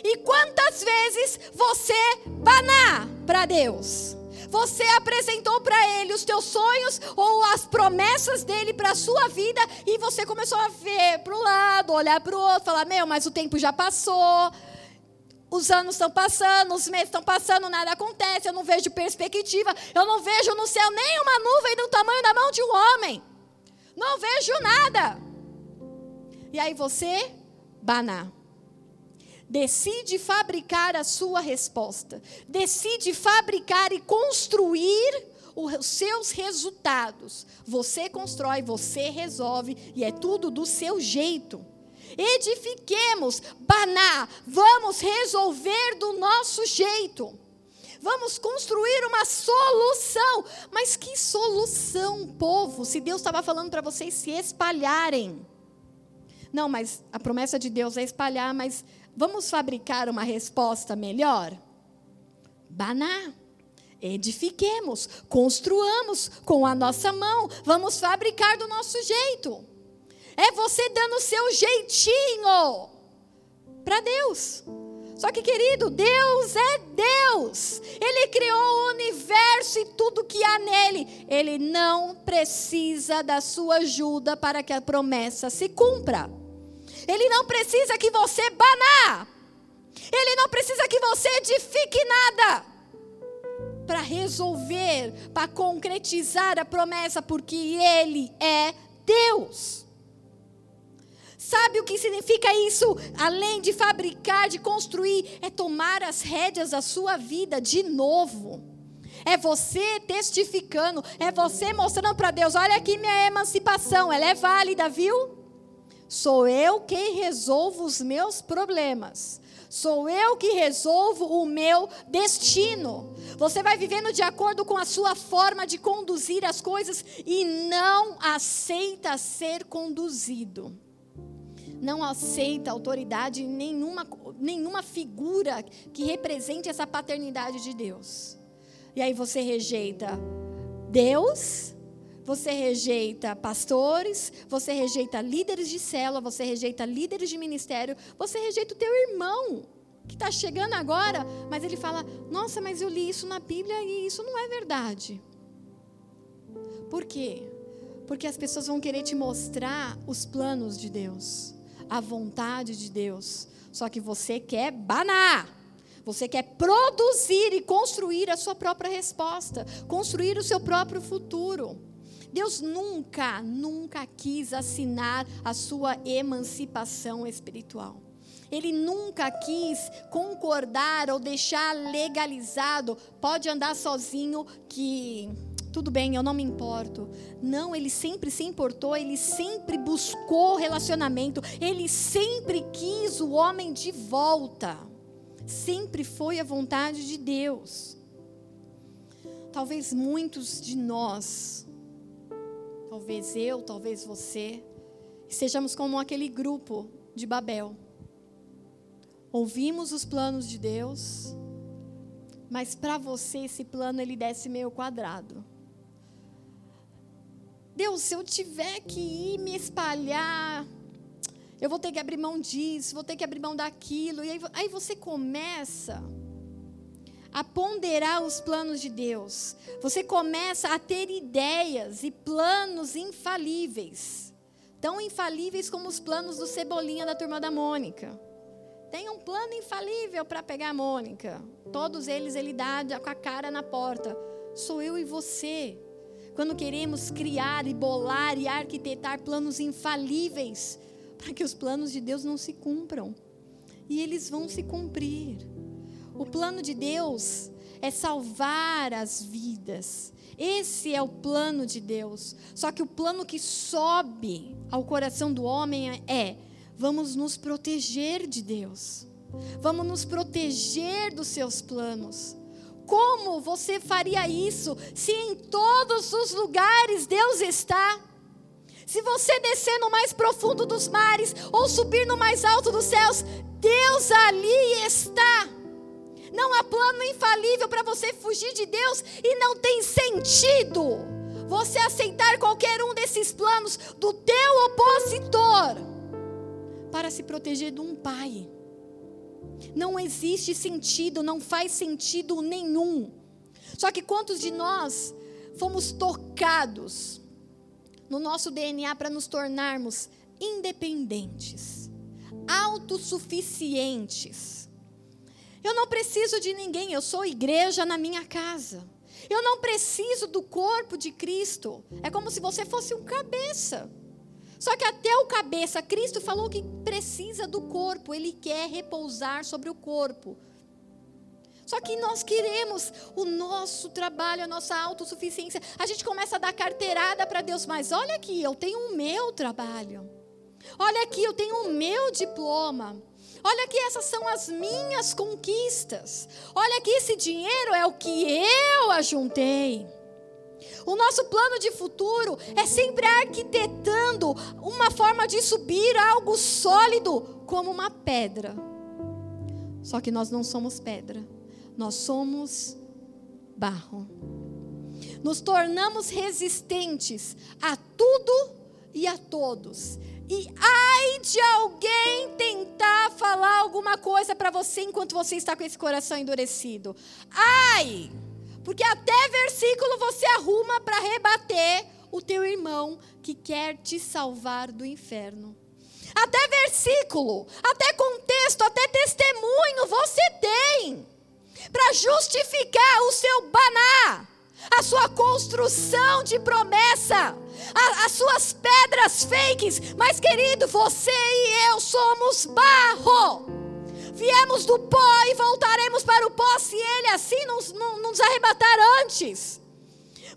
E quantas vezes você baná para Deus? Você apresentou para ele os teus sonhos ou as promessas dele para a sua vida e você começou a ver para o lado, olhar para o outro, falar: Meu, mas o tempo já passou. Os anos estão passando, os meses estão passando, nada acontece, eu não vejo perspectiva, eu não vejo no céu nenhuma nuvem do tamanho da mão de um homem. Não vejo nada. E aí você, Baná, decide fabricar a sua resposta, decide fabricar e construir os seus resultados. Você constrói, você resolve e é tudo do seu jeito. Edifiquemos, Baná, vamos resolver do nosso jeito. Vamos construir uma solução. Mas que solução, povo? Se Deus estava falando para vocês se espalharem. Não, mas a promessa de Deus é espalhar, mas vamos fabricar uma resposta melhor? Baná. Edifiquemos, construamos com a nossa mão, vamos fabricar do nosso jeito. É você dando o seu jeitinho para Deus. Só que, querido, Deus é Deus. Ele criou o universo e tudo que há nele. Ele não precisa da sua ajuda para que a promessa se cumpra. Ele não precisa que você baná. Ele não precisa que você edifique nada para resolver, para concretizar a promessa, porque Ele é Deus. Sabe o que significa isso? Além de fabricar, de construir, é tomar as rédeas da sua vida de novo. É você testificando, é você mostrando para Deus: olha aqui minha emancipação, ela é válida, viu? Sou eu quem resolvo os meus problemas. Sou eu que resolvo o meu destino. Você vai vivendo de acordo com a sua forma de conduzir as coisas e não aceita ser conduzido. Não aceita autoridade nenhuma, nenhuma figura que represente essa paternidade de Deus. E aí você rejeita Deus, você rejeita pastores, você rejeita líderes de célula, você rejeita líderes de ministério, você rejeita o teu irmão que está chegando agora, mas ele fala: Nossa, mas eu li isso na Bíblia e isso não é verdade. Por quê? Porque as pessoas vão querer te mostrar os planos de Deus, a vontade de Deus, só que você quer banar. Você quer produzir e construir a sua própria resposta, construir o seu próprio futuro. Deus nunca, nunca quis assinar a sua emancipação espiritual. Ele nunca quis concordar ou deixar legalizado, pode andar sozinho que tudo bem, eu não me importo. Não, ele sempre se importou, ele sempre buscou relacionamento, ele sempre quis o homem de volta. Sempre foi a vontade de Deus. Talvez muitos de nós talvez eu, talvez você, sejamos como aquele grupo de Babel. Ouvimos os planos de Deus, mas para você esse plano ele desce meio quadrado. Deus, se eu tiver que ir me espalhar, eu vou ter que abrir mão disso, vou ter que abrir mão daquilo. E aí, aí você começa a ponderar os planos de Deus. Você começa a ter ideias e planos infalíveis. Tão infalíveis como os planos do Cebolinha da turma da Mônica. Tem um plano infalível para pegar a Mônica. Todos eles ele dá com a cara na porta. Sou eu e você. Quando queremos criar e bolar e arquitetar planos infalíveis para que os planos de Deus não se cumpram. E eles vão se cumprir. O plano de Deus é salvar as vidas. Esse é o plano de Deus. Só que o plano que sobe ao coração do homem é: vamos nos proteger de Deus. Vamos nos proteger dos seus planos. Como você faria isso se em todos os lugares Deus está? Se você descer no mais profundo dos mares ou subir no mais alto dos céus, Deus ali está. Não há plano infalível para você fugir de Deus e não tem sentido você aceitar qualquer um desses planos do teu opositor para se proteger de um pai. Não existe sentido, não faz sentido nenhum. Só que quantos de nós fomos tocados no nosso DNA para nos tornarmos independentes, autossuficientes? Eu não preciso de ninguém, eu sou igreja na minha casa. Eu não preciso do corpo de Cristo. É como se você fosse um cabeça. Só que até o cabeça, Cristo falou que precisa do corpo, ele quer repousar sobre o corpo. Só que nós queremos o nosso trabalho, a nossa autossuficiência. A gente começa a dar carteirada para Deus, mas olha aqui, eu tenho o meu trabalho. Olha aqui, eu tenho o meu diploma. Olha aqui, essas são as minhas conquistas. Olha aqui, esse dinheiro é o que eu ajuntei. O nosso plano de futuro é sempre arquitetando uma forma de subir algo sólido como uma pedra. Só que nós não somos pedra nós somos barro. Nos tornamos resistentes a tudo e a todos. E ai de alguém tentar falar alguma coisa para você enquanto você está com esse coração endurecido. Ai! Porque até versículo você arruma para rebater o teu irmão que quer te salvar do inferno. Até versículo, até contexto, até testemunho você tem para justificar o seu baná, a sua construção de promessa, as suas pedras fakes. Mas, querido, você e eu somos barro. Viemos do pó e voltaremos para o pó se ele assim nos, nos arrebatar antes.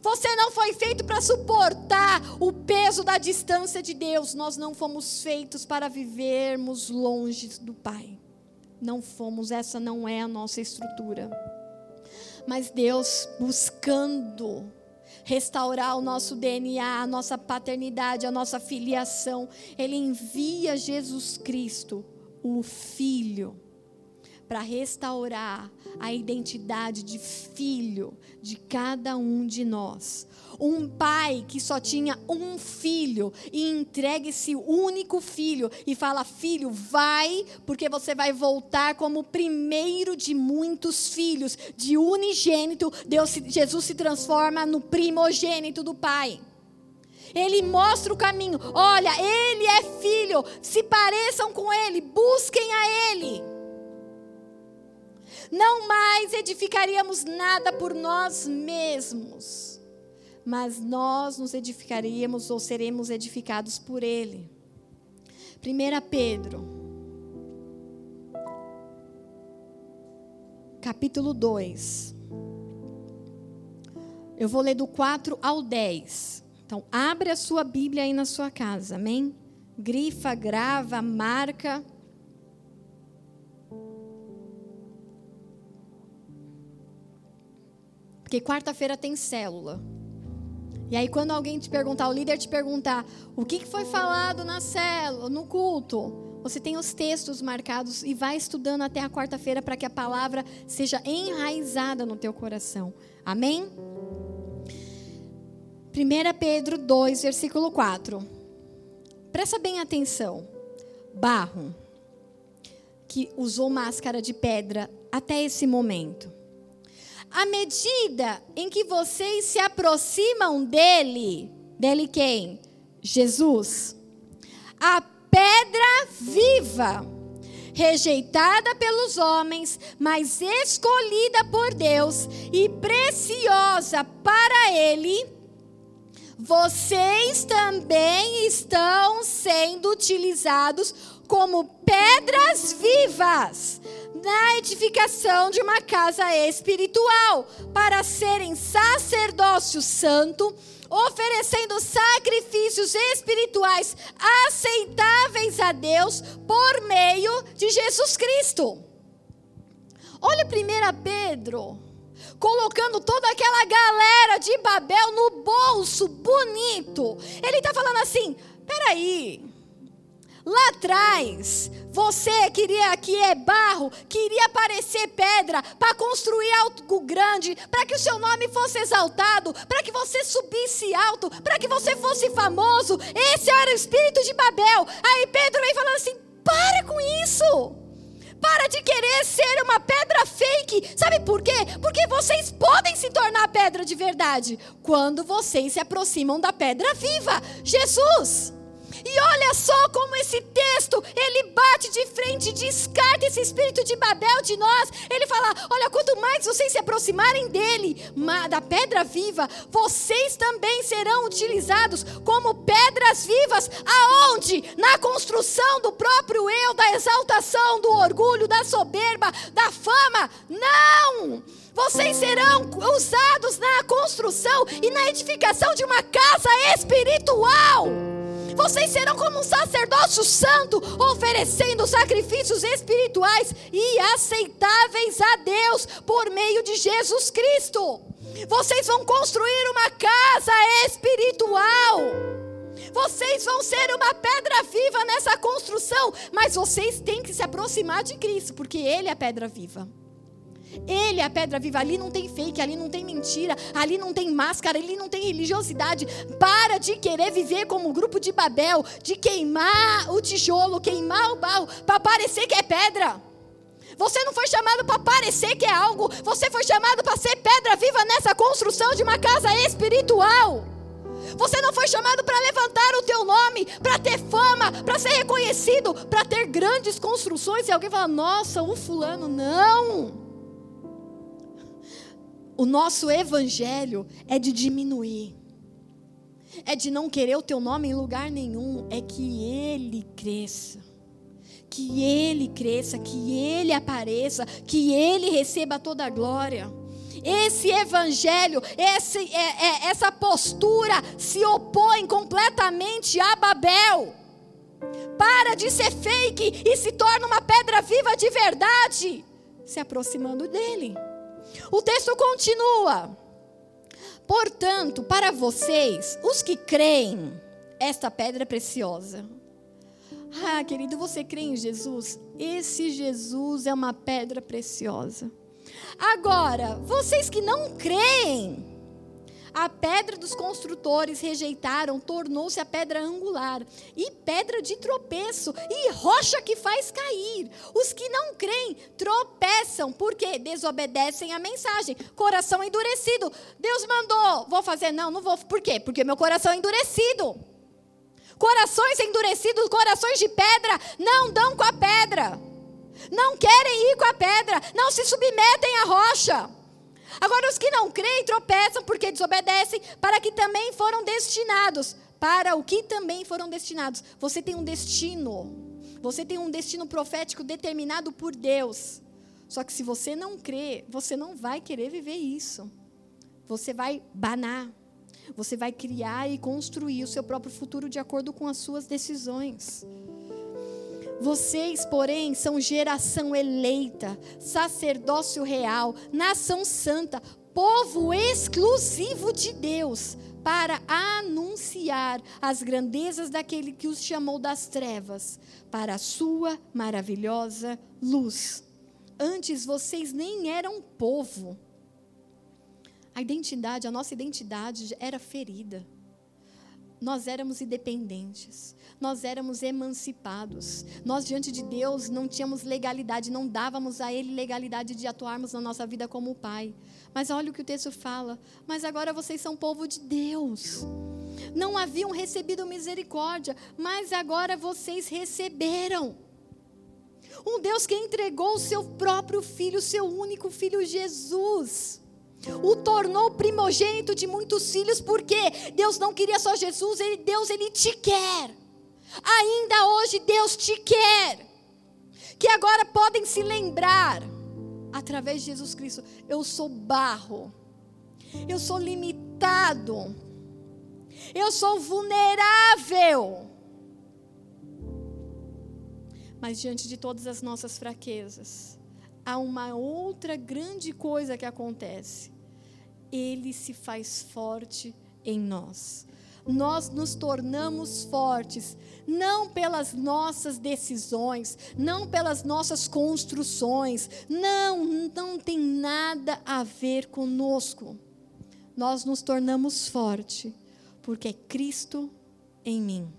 Você não foi feito para suportar o peso da distância de Deus. Nós não fomos feitos para vivermos longe do Pai não fomos, essa não é a nossa estrutura. Mas Deus buscando restaurar o nosso DNA, a nossa paternidade, a nossa filiação, Ele envia Jesus Cristo, o Filho, para restaurar a identidade de filho de cada um de nós. Um pai que só tinha um filho e entrega esse único filho e fala: Filho, vai, porque você vai voltar como o primeiro de muitos filhos, de unigênito. Deus, Jesus se transforma no primogênito do pai. Ele mostra o caminho. Olha, ele é filho. Se pareçam com ele, busquem a ele. Não mais edificaríamos nada por nós mesmos mas nós nos edificaríamos ou seremos edificados por Ele. 1 Pedro, capítulo 2. Eu vou ler do 4 ao 10. Então, abre a sua Bíblia aí na sua casa, amém? Grifa, grava, marca. Porque quarta-feira tem célula. E aí, quando alguém te perguntar, o líder te perguntar, o que foi falado na célula, no culto, você tem os textos marcados e vai estudando até a quarta-feira para que a palavra seja enraizada no teu coração. Amém? 1 Pedro 2, versículo 4. Presta bem atenção. Barro, que usou máscara de pedra até esse momento à medida em que vocês se aproximam dele, dele quem? Jesus. A pedra viva, rejeitada pelos homens, mas escolhida por Deus e preciosa para ele, vocês também estão sendo utilizados como pedras vivas na edificação de uma casa espiritual, para serem sacerdócio santo, oferecendo sacrifícios espirituais aceitáveis a Deus por meio de Jesus Cristo. Olha 1 Pedro, colocando toda aquela galera de Babel no bolso bonito. Ele está falando assim: peraí, Lá atrás, você queria que é barro, queria parecer pedra para construir algo grande, para que o seu nome fosse exaltado, para que você subisse alto, para que você fosse famoso. Esse era o espírito de Babel. Aí Pedro vem falando assim: para com isso. Para de querer ser uma pedra fake. Sabe por quê? Porque vocês podem se tornar pedra de verdade quando vocês se aproximam da pedra viva, Jesus. E olha só como esse texto, ele bate de frente, descarta esse espírito de Babel de nós. Ele fala: "Olha, quanto mais vocês se aproximarem dele, da pedra viva, vocês também serão utilizados como pedras vivas aonde? Na construção do próprio eu, da exaltação, do orgulho, da soberba, da fama. Não! Vocês serão usados na construção e na edificação de uma casa espiritual. Vocês serão como um sacerdócio santo, oferecendo sacrifícios espirituais e aceitáveis a Deus por meio de Jesus Cristo. Vocês vão construir uma casa espiritual. Vocês vão ser uma pedra viva nessa construção, mas vocês têm que se aproximar de Cristo, porque Ele é a pedra viva. Ele é a pedra viva. Ali não tem fake, ali não tem mentira, ali não tem máscara, ali não tem religiosidade. Para de querer viver como um grupo de Babel, de queimar o tijolo, queimar o barro, para parecer que é pedra. Você não foi chamado para parecer que é algo, você foi chamado para ser pedra viva nessa construção de uma casa espiritual. Você não foi chamado para levantar o teu nome, para ter fama, para ser reconhecido, para ter grandes construções e alguém fala: "Nossa, o fulano não". O nosso evangelho é de diminuir. É de não querer o teu nome em lugar nenhum, é que ele cresça. Que ele cresça, que ele apareça, que ele receba toda a glória. Esse evangelho, esse, é, é, essa postura se opõe completamente a Babel. Para de ser fake e se torna uma pedra viva de verdade, se aproximando dele. O texto continua. Portanto, para vocês, os que creem, esta pedra é preciosa. Ah, querido, você crê em Jesus? Esse Jesus é uma pedra preciosa. Agora, vocês que não creem, a pedra dos construtores rejeitaram tornou-se a pedra angular, e pedra de tropeço, e rocha que faz cair. Os que não creem tropeçam, porque desobedecem a mensagem. Coração endurecido. Deus mandou, vou fazer? Não, não vou. Por quê? Porque meu coração é endurecido. Corações endurecidos, corações de pedra, não dão com a pedra. Não querem ir com a pedra, não se submetem à rocha. Agora, os que não creem tropeçam porque desobedecem, para que também foram destinados. Para o que também foram destinados. Você tem um destino. Você tem um destino profético determinado por Deus. Só que se você não crê, você não vai querer viver isso. Você vai banar. Você vai criar e construir o seu próprio futuro de acordo com as suas decisões. Vocês, porém, são geração eleita, sacerdócio real, nação santa, povo exclusivo de Deus, para anunciar as grandezas daquele que os chamou das trevas para a sua maravilhosa luz. Antes vocês nem eram povo. A identidade, a nossa identidade era ferida. Nós éramos independentes nós éramos emancipados. Nós, diante de Deus, não tínhamos legalidade, não dávamos a Ele legalidade de atuarmos na nossa vida como Pai. Mas olha o que o texto fala. Mas agora vocês são povo de Deus. Não haviam recebido misericórdia, mas agora vocês receberam. Um Deus que entregou o seu próprio filho, o seu único filho Jesus o tornou primogênito de muitos filhos, porque Deus não queria só Jesus, ele, Deus ele te quer. Ainda hoje Deus te quer. Que agora podem se lembrar, através de Jesus Cristo, eu sou barro, eu sou limitado, eu sou vulnerável. Mas diante de todas as nossas fraquezas, há uma outra grande coisa que acontece. Ele se faz forte em nós nós nos tornamos fortes, não pelas nossas decisões, não pelas nossas construções, não, não tem nada a ver conosco. Nós nos tornamos fortes, porque é Cristo em mim.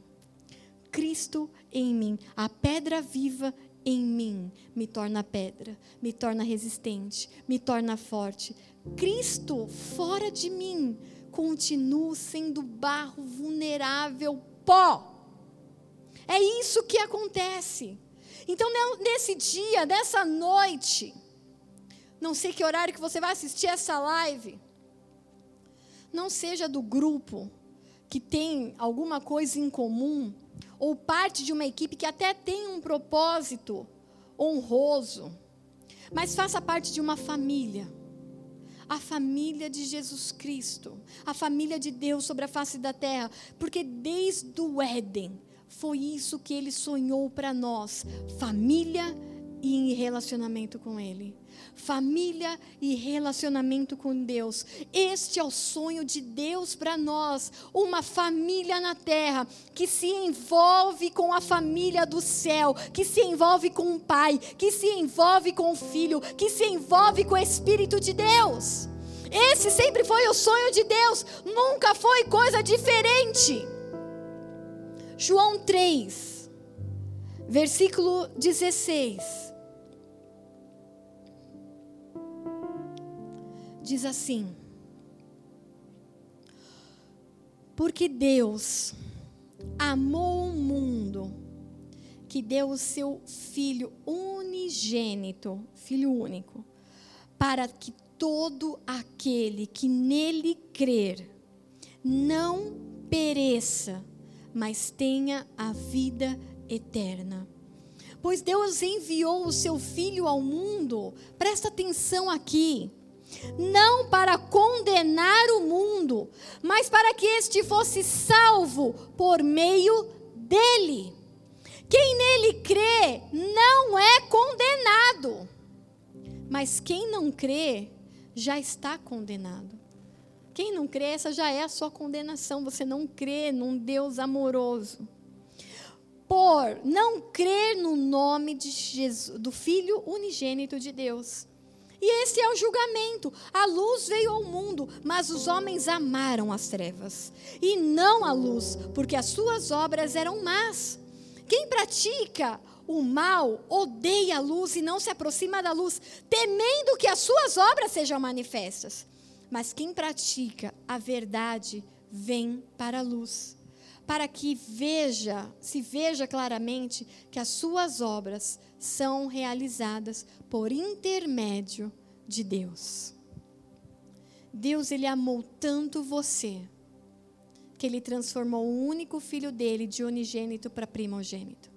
Cristo em mim, a pedra viva em mim me torna pedra, me torna resistente, me torna forte. Cristo fora de mim continuo sendo barro vulnerável, pó. É isso que acontece. Então, nesse dia, nessa noite, não sei que horário que você vai assistir essa live, não seja do grupo que tem alguma coisa em comum, ou parte de uma equipe que até tem um propósito honroso, mas faça parte de uma família. A família de Jesus Cristo, a família de Deus sobre a face da terra, porque desde o Éden foi isso que ele sonhou para nós: família e relacionamento com Ele família e relacionamento com Deus. Este é o sonho de Deus para nós, uma família na terra que se envolve com a família do céu, que se envolve com o Pai, que se envolve com o Filho, que se envolve com o Espírito de Deus. Esse sempre foi o sonho de Deus, nunca foi coisa diferente. João 3, versículo 16. Diz assim: Porque Deus amou o mundo, que deu o seu Filho unigênito, Filho único, para que todo aquele que nele crer não pereça, mas tenha a vida eterna. Pois Deus enviou o seu Filho ao mundo, presta atenção aqui não para condenar o mundo, mas para que este fosse salvo por meio dele. Quem nele crê não é condenado, mas quem não crê já está condenado. Quem não crê, essa já é a sua condenação. Você não crê num Deus amoroso. Por não crer no nome de Jesus, do Filho unigênito de Deus. E esse é o julgamento. A luz veio ao mundo, mas os homens amaram as trevas e não a luz, porque as suas obras eram más. Quem pratica o mal odeia a luz e não se aproxima da luz, temendo que as suas obras sejam manifestas. Mas quem pratica a verdade vem para a luz, para que veja, se veja claramente que as suas obras são realizadas por intermédio de Deus. Deus ele amou tanto você que ele transformou o único filho dele de unigênito para primogênito,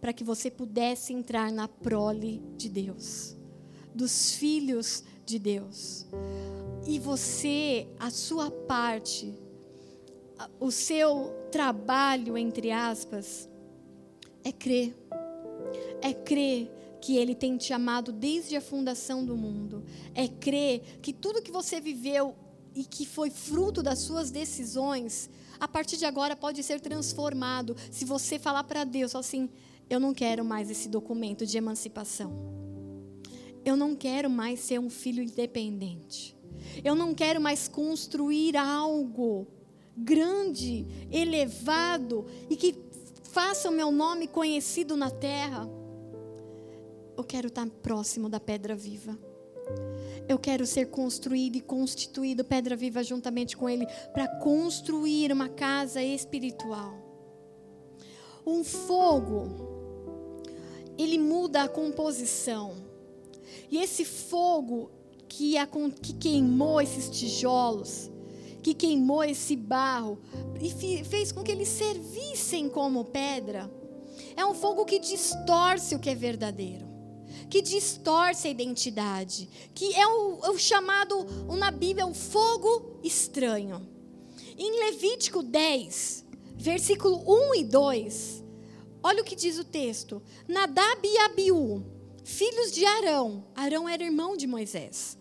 para que você pudesse entrar na prole de Deus, dos filhos de Deus. E você, a sua parte, o seu trabalho entre aspas é crer é crer que Ele tem te amado desde a fundação do mundo. É crer que tudo que você viveu e que foi fruto das suas decisões, a partir de agora pode ser transformado. Se você falar para Deus assim: Eu não quero mais esse documento de emancipação. Eu não quero mais ser um filho independente. Eu não quero mais construir algo grande, elevado e que faça o meu nome conhecido na terra eu quero estar próximo da pedra viva. Eu quero ser construído e constituído pedra viva juntamente com Ele para construir uma casa espiritual. Um fogo, ele muda a composição. E esse fogo que, a, que queimou esses tijolos, que queimou esse barro e fez com que eles servissem como pedra, é um fogo que distorce o que é verdadeiro que distorce a identidade, que é o, o chamado na Bíblia o fogo estranho. Em Levítico 10, versículo 1 e 2, olha o que diz o texto: Nadab e Abiú, filhos de Arão, Arão era irmão de Moisés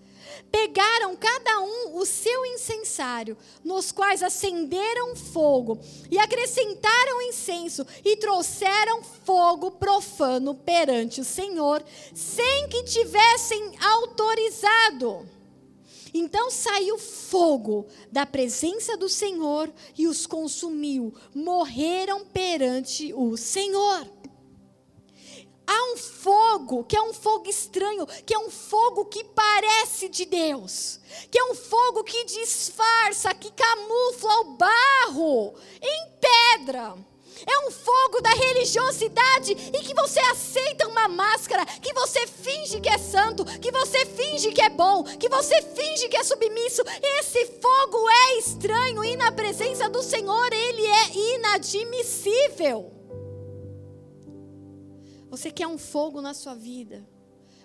Pegaram cada um o seu incensário, nos quais acenderam fogo, e acrescentaram incenso, e trouxeram fogo profano perante o Senhor, sem que tivessem autorizado. Então saiu fogo da presença do Senhor e os consumiu, morreram perante o Senhor. Há um fogo que é um fogo estranho, que é um fogo que parece de Deus, que é um fogo que disfarça, que camufla o barro em pedra. É um fogo da religiosidade em que você aceita uma máscara, que você finge que é santo, que você finge que é bom, que você finge que é submisso. Esse fogo é estranho e na presença do Senhor ele é inadmissível. Você quer um fogo na sua vida?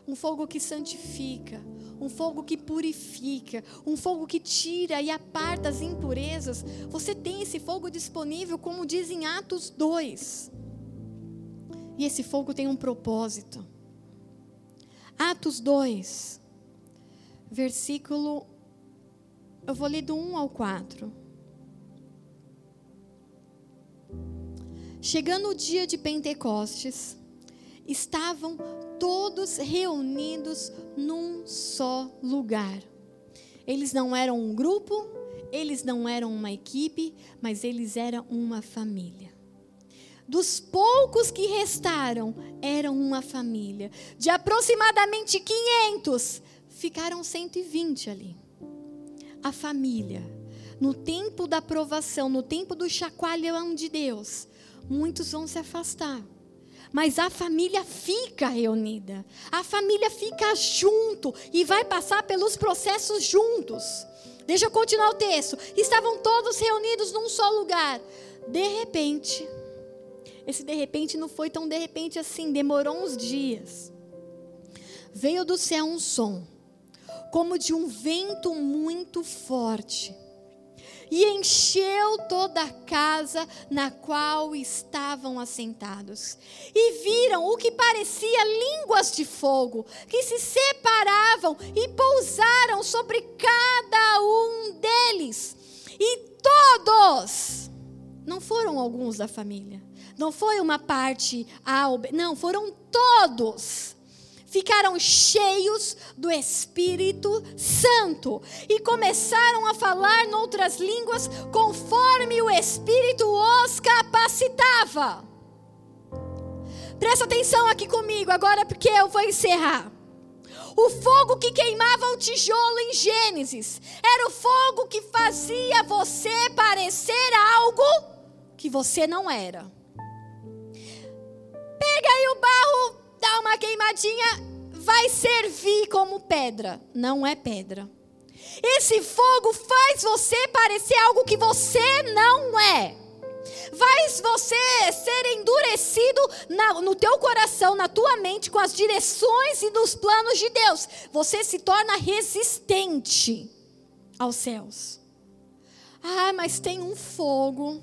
um fogo que santifica, um fogo que purifica, um fogo que tira e aparta as impurezas. Você tem esse fogo disponível, como diz em Atos 2. E esse fogo tem um propósito. Atos 2, versículo. Eu vou ler do 1 ao 4. Chegando o dia de Pentecostes, estavam todos reunidos num só lugar. Eles não eram um grupo, eles não eram uma equipe, mas eles eram uma família. Dos poucos que restaram, eram uma família. De aproximadamente 500, ficaram 120 ali. A família. No tempo da provação, no tempo do chacoalhão de Deus, muitos vão se afastar mas a família fica reunida. A família fica junto e vai passar pelos processos juntos. Deixa eu continuar o texto. Estavam todos reunidos num só lugar. De repente, esse de repente não foi tão de repente assim, demorou uns dias. Veio do céu um som, como de um vento muito forte e encheu toda a casa na qual estavam assentados. E viram o que parecia línguas de fogo, que se separavam e pousaram sobre cada um deles. E todos, não foram alguns da família, não foi uma parte A ou B, não, foram todos ficaram cheios do Espírito Santo e começaram a falar noutras línguas conforme o Espírito os capacitava. Presta atenção aqui comigo agora, porque eu vou encerrar. O fogo que queimava o tijolo em Gênesis era o fogo que fazia você parecer algo que você não era. Pega aí o barro dá uma queimadinha, vai servir como pedra. Não é pedra. Esse fogo faz você parecer algo que você não é. Faz você ser endurecido na, no teu coração, na tua mente, com as direções e dos planos de Deus. Você se torna resistente aos céus. Ah, mas tem um fogo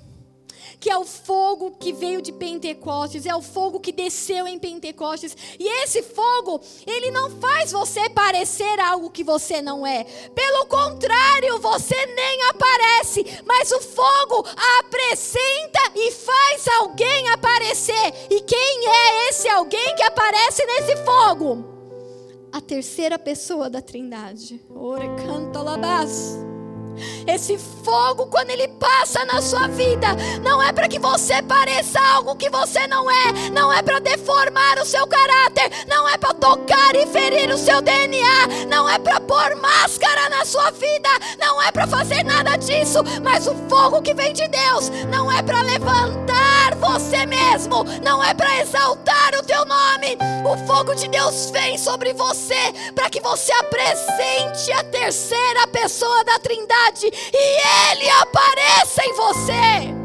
que é o fogo que veio de Pentecostes, é o fogo que desceu em Pentecostes. E esse fogo, ele não faz você parecer algo que você não é. Pelo contrário, você nem aparece, mas o fogo apresenta e faz alguém aparecer. E quem é esse alguém que aparece nesse fogo? A terceira pessoa da Trindade. Ore canta labas. Esse fogo, quando ele passa na sua vida, não é para que você pareça algo que você não é, não é para deformar o seu caráter, não é para tocar e ferir o seu DNA, não é para pôr máscara na sua vida, não é para fazer nada disso, mas o fogo que vem de Deus não é para levantar você mesmo, não é para exaltar o teu nome. O fogo de Deus vem sobre você para que você apresente a terceira pessoa da Trindade e ele apareça em você.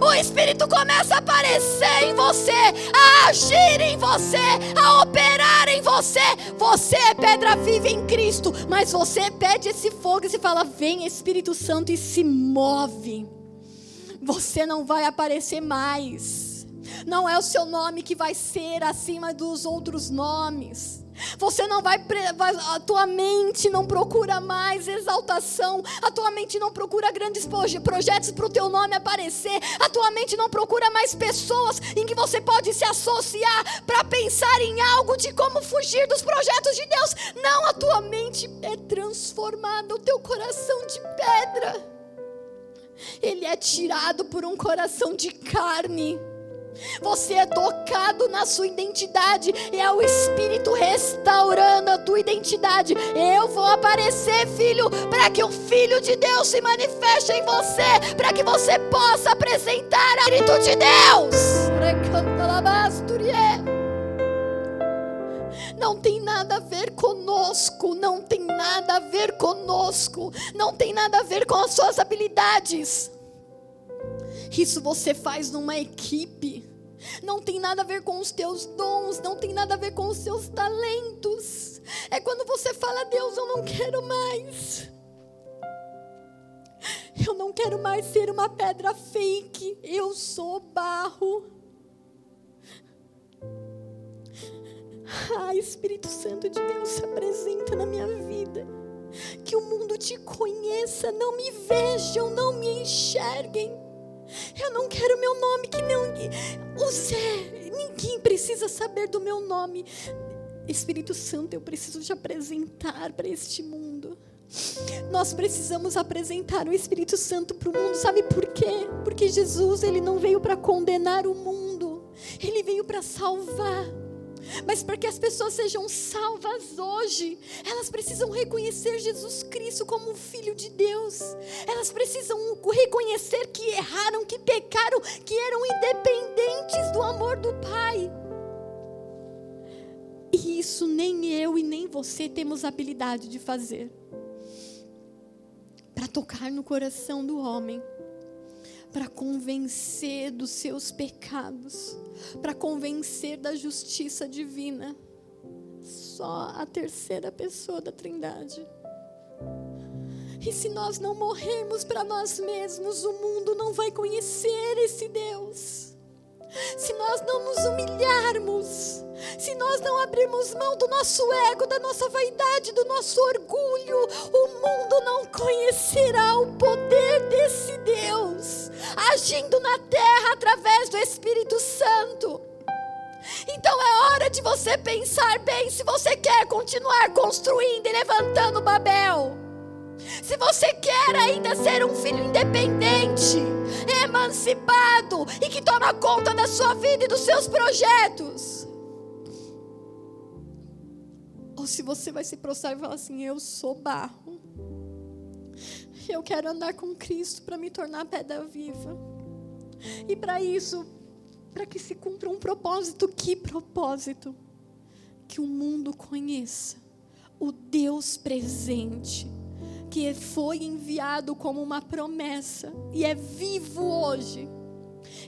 O Espírito começa a aparecer em você, a agir em você, a operar em você. Você é pedra viva em Cristo, mas você pede esse fogo e se fala: Vem Espírito Santo e se move. Você não vai aparecer mais. Não é o seu nome que vai ser acima dos outros nomes. Você não vai, a tua mente não procura mais exaltação, a tua mente não procura grandes projetos para o teu nome aparecer, a tua mente não procura mais pessoas em que você pode se associar para pensar em algo de como fugir dos projetos de Deus. Não, a tua mente é transformada, o teu coração de pedra, ele é tirado por um coração de carne. Você é tocado na sua identidade. É o Espírito restaurando a tua identidade. Eu vou aparecer, filho, para que o Filho de Deus se manifeste em você. Para que você possa apresentar a Espírito de Deus. Não tem nada a ver conosco, não tem nada a ver conosco, não tem nada a ver com as suas habilidades. Isso você faz numa equipe. Não tem nada a ver com os teus dons, não tem nada a ver com os seus talentos. É quando você fala, Deus, eu não quero mais. Eu não quero mais ser uma pedra fake. Eu sou barro. Ah, Espírito Santo de Deus se apresenta na minha vida. Que o mundo te conheça, não me vejam, não me enxerguem eu não quero meu nome, que não. O Zé, ninguém precisa saber do meu nome. Espírito Santo, eu preciso te apresentar para este mundo. Nós precisamos apresentar o Espírito Santo para o mundo, sabe por quê? Porque Jesus, ele não veio para condenar o mundo, ele veio para salvar. Mas para que as pessoas sejam salvas hoje, elas precisam reconhecer Jesus Cristo como o Filho de Deus. Elas precisam reconhecer que erraram, que pecaram, que eram independentes do amor do Pai. E isso nem eu e nem você temos habilidade de fazer. Para tocar no coração do homem para convencer dos seus pecados, para convencer da justiça divina. Só a terceira pessoa da Trindade. E se nós não morrermos para nós mesmos, o mundo não vai conhecer esse Deus. Se nós não nos humilharmos, se nós não abrirmos mão do nosso ego, da nossa vaidade, do nosso orgulho, o mundo não conhecerá o poder desse Deus agindo na terra através do Espírito Santo. Então é hora de você pensar bem se você quer continuar construindo e levantando Babel. Se você quer ainda ser um filho independente, emancipado e que toma conta da sua vida e dos seus projetos. Ou se você vai se prostrar e falar assim: Eu sou barro. Eu quero andar com Cristo para me tornar pedra viva. E para isso, para que se cumpra um propósito, que propósito? Que o mundo conheça o Deus presente que foi enviado como uma promessa e é vivo hoje.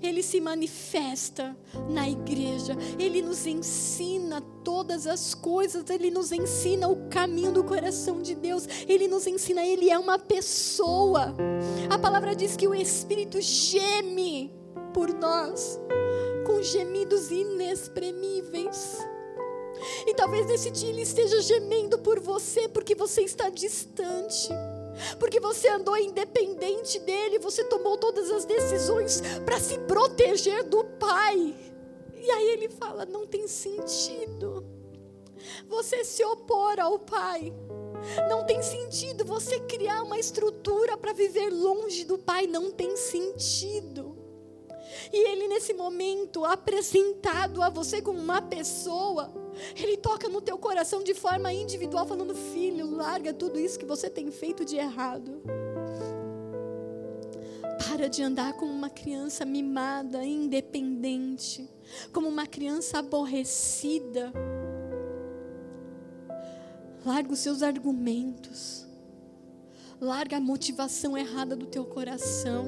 Ele se manifesta na igreja, ele nos ensina todas as coisas, ele nos ensina o caminho do coração de Deus, ele nos ensina, ele é uma pessoa. A palavra diz que o Espírito geme por nós, com gemidos inexprimíveis. E talvez nesse dia ele esteja gemendo por você, porque você está distante. Porque você andou independente dele, você tomou todas as decisões para se proteger do Pai. E aí ele fala: não tem sentido você se opor ao Pai. Não tem sentido você criar uma estrutura para viver longe do Pai. Não tem sentido. E ele, nesse momento, apresentado a você como uma pessoa, ele toca no teu coração de forma individual, falando: Filho, larga tudo isso que você tem feito de errado. Para de andar como uma criança mimada, independente, como uma criança aborrecida. Larga os seus argumentos. Larga a motivação errada do teu coração.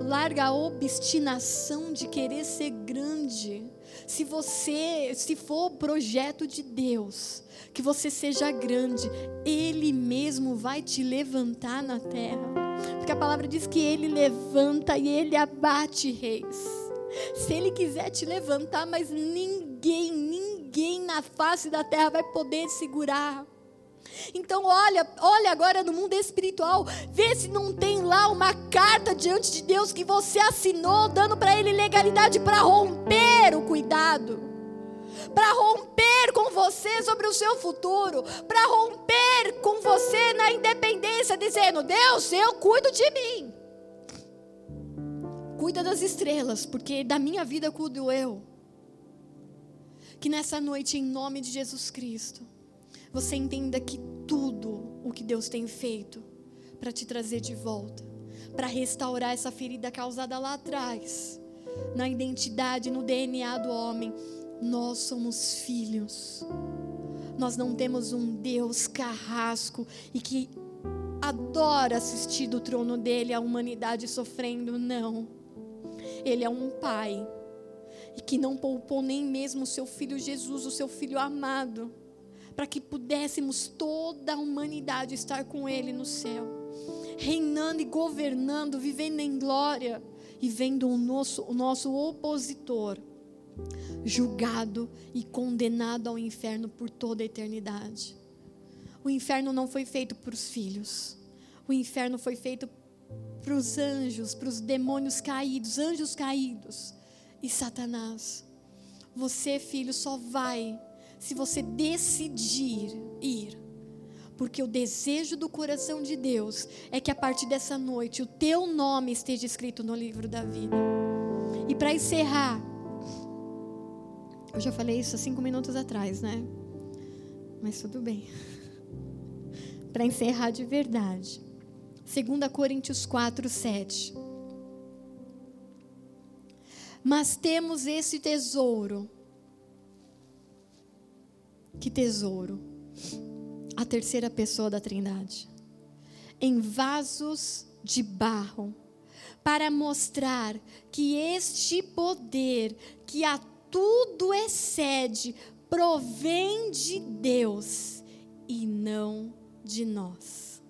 Larga a obstinação de querer ser grande. Se você, se for projeto de Deus, que você seja grande, Ele mesmo vai te levantar na terra. Porque a palavra diz que Ele levanta e Ele abate reis. Se Ele quiser te levantar, mas ninguém, ninguém na face da terra vai poder segurar. Então olha, olha agora no mundo espiritual, vê se não tem lá uma carta diante de Deus que você assinou, dando para ele legalidade para romper o cuidado. Para romper com você sobre o seu futuro, para romper com você na independência, dizendo: Deus, eu cuido de mim. cuida das estrelas, porque da minha vida cuido eu. Que nessa noite, em nome de Jesus Cristo, você entenda que tudo o que Deus tem feito para te trazer de volta, para restaurar essa ferida causada lá atrás, na identidade, no DNA do homem, nós somos filhos. Nós não temos um Deus carrasco e que adora assistir do trono dele a humanidade sofrendo, não. Ele é um pai e que não poupou nem mesmo o seu filho Jesus, o seu filho amado, para que pudéssemos toda a humanidade estar com ele no céu, reinando e governando, vivendo em glória e vendo o nosso, o nosso opositor julgado e condenado ao inferno por toda a eternidade. O inferno não foi feito para os filhos. O inferno foi feito para os anjos, para os demônios caídos, anjos caídos e Satanás. Você, filho, só vai se você decidir ir. Porque o desejo do coração de Deus é que a partir dessa noite o teu nome esteja escrito no livro da vida. E para encerrar, eu já falei isso há cinco minutos atrás, né? Mas tudo bem. Para encerrar de verdade. 2 Coríntios 4, 7. Mas temos esse tesouro. Que tesouro? A terceira pessoa da Trindade. Em vasos de barro, para mostrar que este poder que a tudo excede, provém de Deus e não de nós.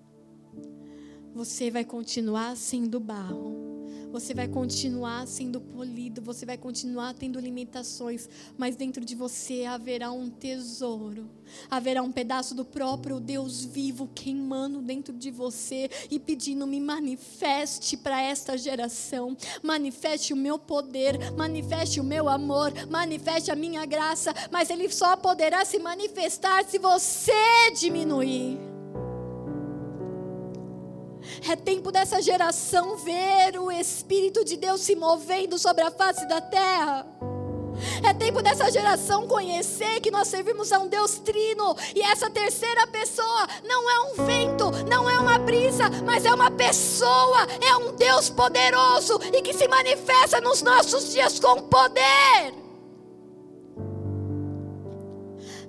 Você vai continuar sendo barro você vai continuar sendo polido, você vai continuar tendo limitações, mas dentro de você haverá um tesouro, haverá um pedaço do próprio Deus vivo queimando dentro de você e pedindo: me manifeste para esta geração, manifeste o meu poder, manifeste o meu amor, manifeste a minha graça, mas Ele só poderá se manifestar se você diminuir. É tempo dessa geração ver o Espírito de Deus se movendo sobre a face da terra. É tempo dessa geração conhecer que nós servimos a um Deus trino e essa terceira pessoa não é um vento, não é uma brisa, mas é uma pessoa, é um Deus poderoso e que se manifesta nos nossos dias com poder.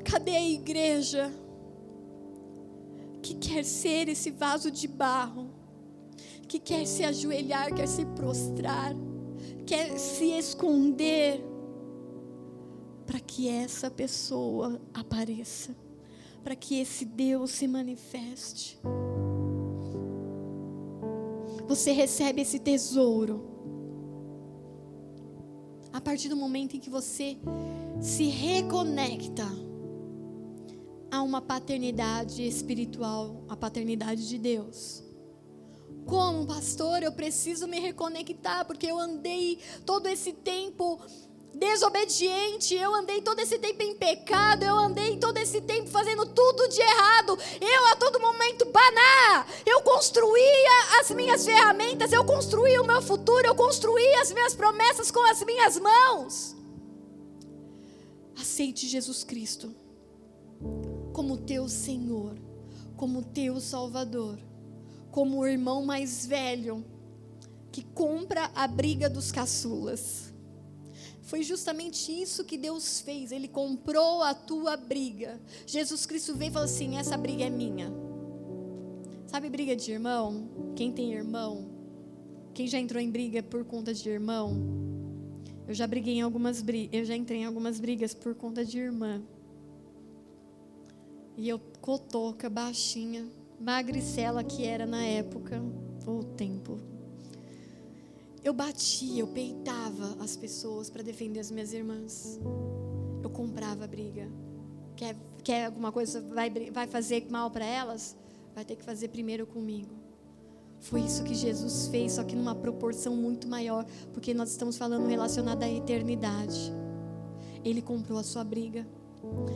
Cadê a igreja que quer ser esse vaso de barro? Que quer se ajoelhar, quer se prostrar, quer se esconder, para que essa pessoa apareça, para que esse Deus se manifeste. Você recebe esse tesouro a partir do momento em que você se reconecta a uma paternidade espiritual, a paternidade de Deus. Como, pastor, eu preciso me reconectar, porque eu andei todo esse tempo desobediente, eu andei todo esse tempo em pecado, eu andei todo esse tempo fazendo tudo de errado, eu a todo momento baná, eu construía as minhas ferramentas, eu construía o meu futuro, eu construía as minhas promessas com as minhas mãos. Aceite Jesus Cristo como teu Senhor, como teu Salvador como o irmão mais velho que compra a briga dos caçulas. Foi justamente isso que Deus fez. Ele comprou a tua briga. Jesus Cristo veio e falou assim: essa briga é minha. Sabe briga de irmão? Quem tem irmão? Quem já entrou em briga por conta de irmão? Eu já briguei em algumas brigas, eu já entrei em algumas brigas por conta de irmã. E eu cotoca, baixinha, magricela que era na época, ou tempo. Eu batia, eu peitava as pessoas para defender as minhas irmãs. Eu comprava briga. Quer, quer alguma coisa, vai, vai fazer mal para elas? Vai ter que fazer primeiro comigo. Foi isso que Jesus fez, só que numa proporção muito maior, porque nós estamos falando relacionado à eternidade. Ele comprou a sua briga,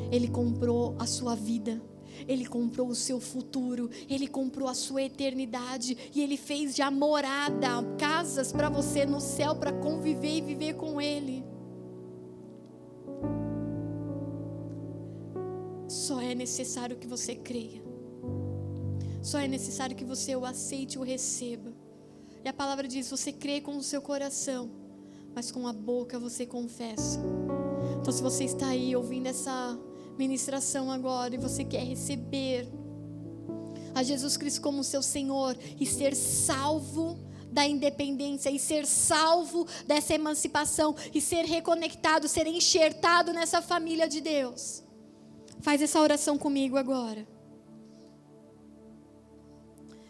ele comprou a sua vida, Ele comprou o seu futuro, Ele comprou a sua eternidade e Ele fez de morada, casas para você no céu para conviver e viver com Ele. Só é necessário que você creia. Só é necessário que você o aceite e o receba. E a palavra diz: você crê com o seu coração, mas com a boca você confessa. Então, se você está aí ouvindo essa ministração agora e você quer receber a Jesus Cristo como seu Senhor e ser salvo da independência e ser salvo dessa emancipação e ser reconectado, ser enxertado nessa família de Deus. Faz essa oração comigo agora.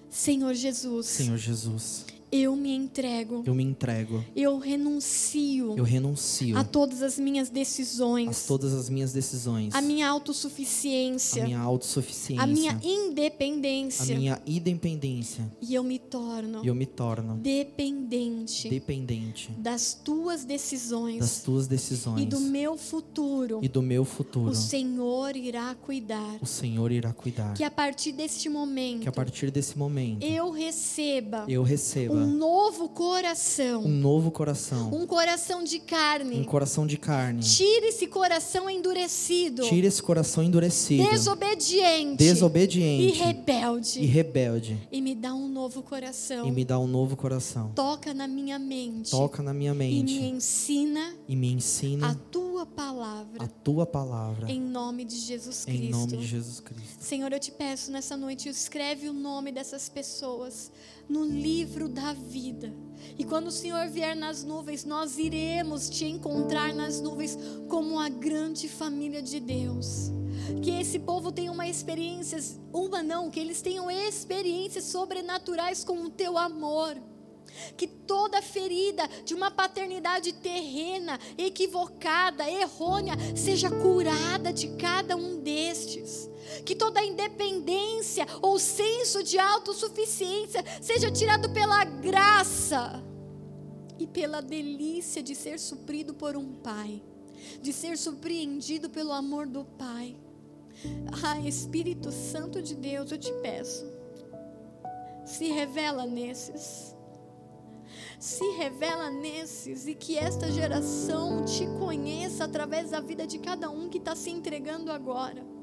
Senhor Jesus. Senhor Jesus. Eu me entrego. Eu me entrego. Eu renuncio. Eu renuncio a todas as minhas decisões. A todas as minhas decisões. A minha autossuficiência. A minha autossuficiência. A minha independência. A minha independência. E eu me torno. E eu me torno dependente. Dependente das tuas decisões. Das tuas decisões. E do meu futuro. E do meu futuro. O Senhor irá cuidar. O Senhor irá cuidar. Que a partir deste momento. Que a partir desse momento. Eu receba. Eu receba um novo coração. Um novo coração. Um coração de carne. Um coração de carne. Tire esse coração endurecido. Tire esse coração endurecido. Desobediente. Desobediente. E rebelde. E rebelde. E me dá um novo coração. E me dá um novo coração. Toca na minha mente. Toca na minha mente. E me ensina. E me ensina a tua palavra. A tua palavra. Em nome de Jesus Cristo. Em nome de Jesus Cristo. Senhor, eu te peço nessa noite, escreve o nome dessas pessoas no livro da vida. E quando o Senhor vier nas nuvens, nós iremos te encontrar nas nuvens como a grande família de Deus. Que esse povo tenha uma experiência, uma não, que eles tenham experiências sobrenaturais com o teu amor. Que toda ferida de uma paternidade terrena, equivocada, errônea, seja curada de cada um destes que toda independência ou senso de autossuficiência seja tirado pela graça e pela delícia de ser suprido por um Pai, de ser surpreendido pelo amor do Pai. Ah, Espírito Santo de Deus, eu te peço, se revela nesses. Se revela nesses e que esta geração te conheça através da vida de cada um que está se entregando agora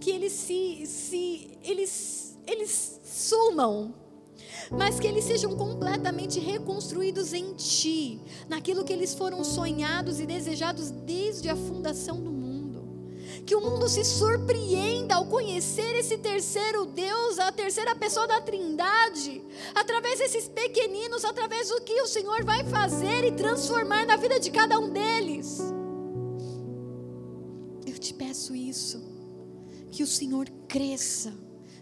que eles se, se eles, eles sumam, mas que eles sejam completamente reconstruídos em Ti, naquilo que eles foram sonhados e desejados desde a fundação do mundo. Que o mundo se surpreenda ao conhecer esse terceiro Deus, a terceira pessoa da Trindade, através desses pequeninos, através do que o Senhor vai fazer e transformar na vida de cada um deles. Eu te peço isso que o Senhor cresça,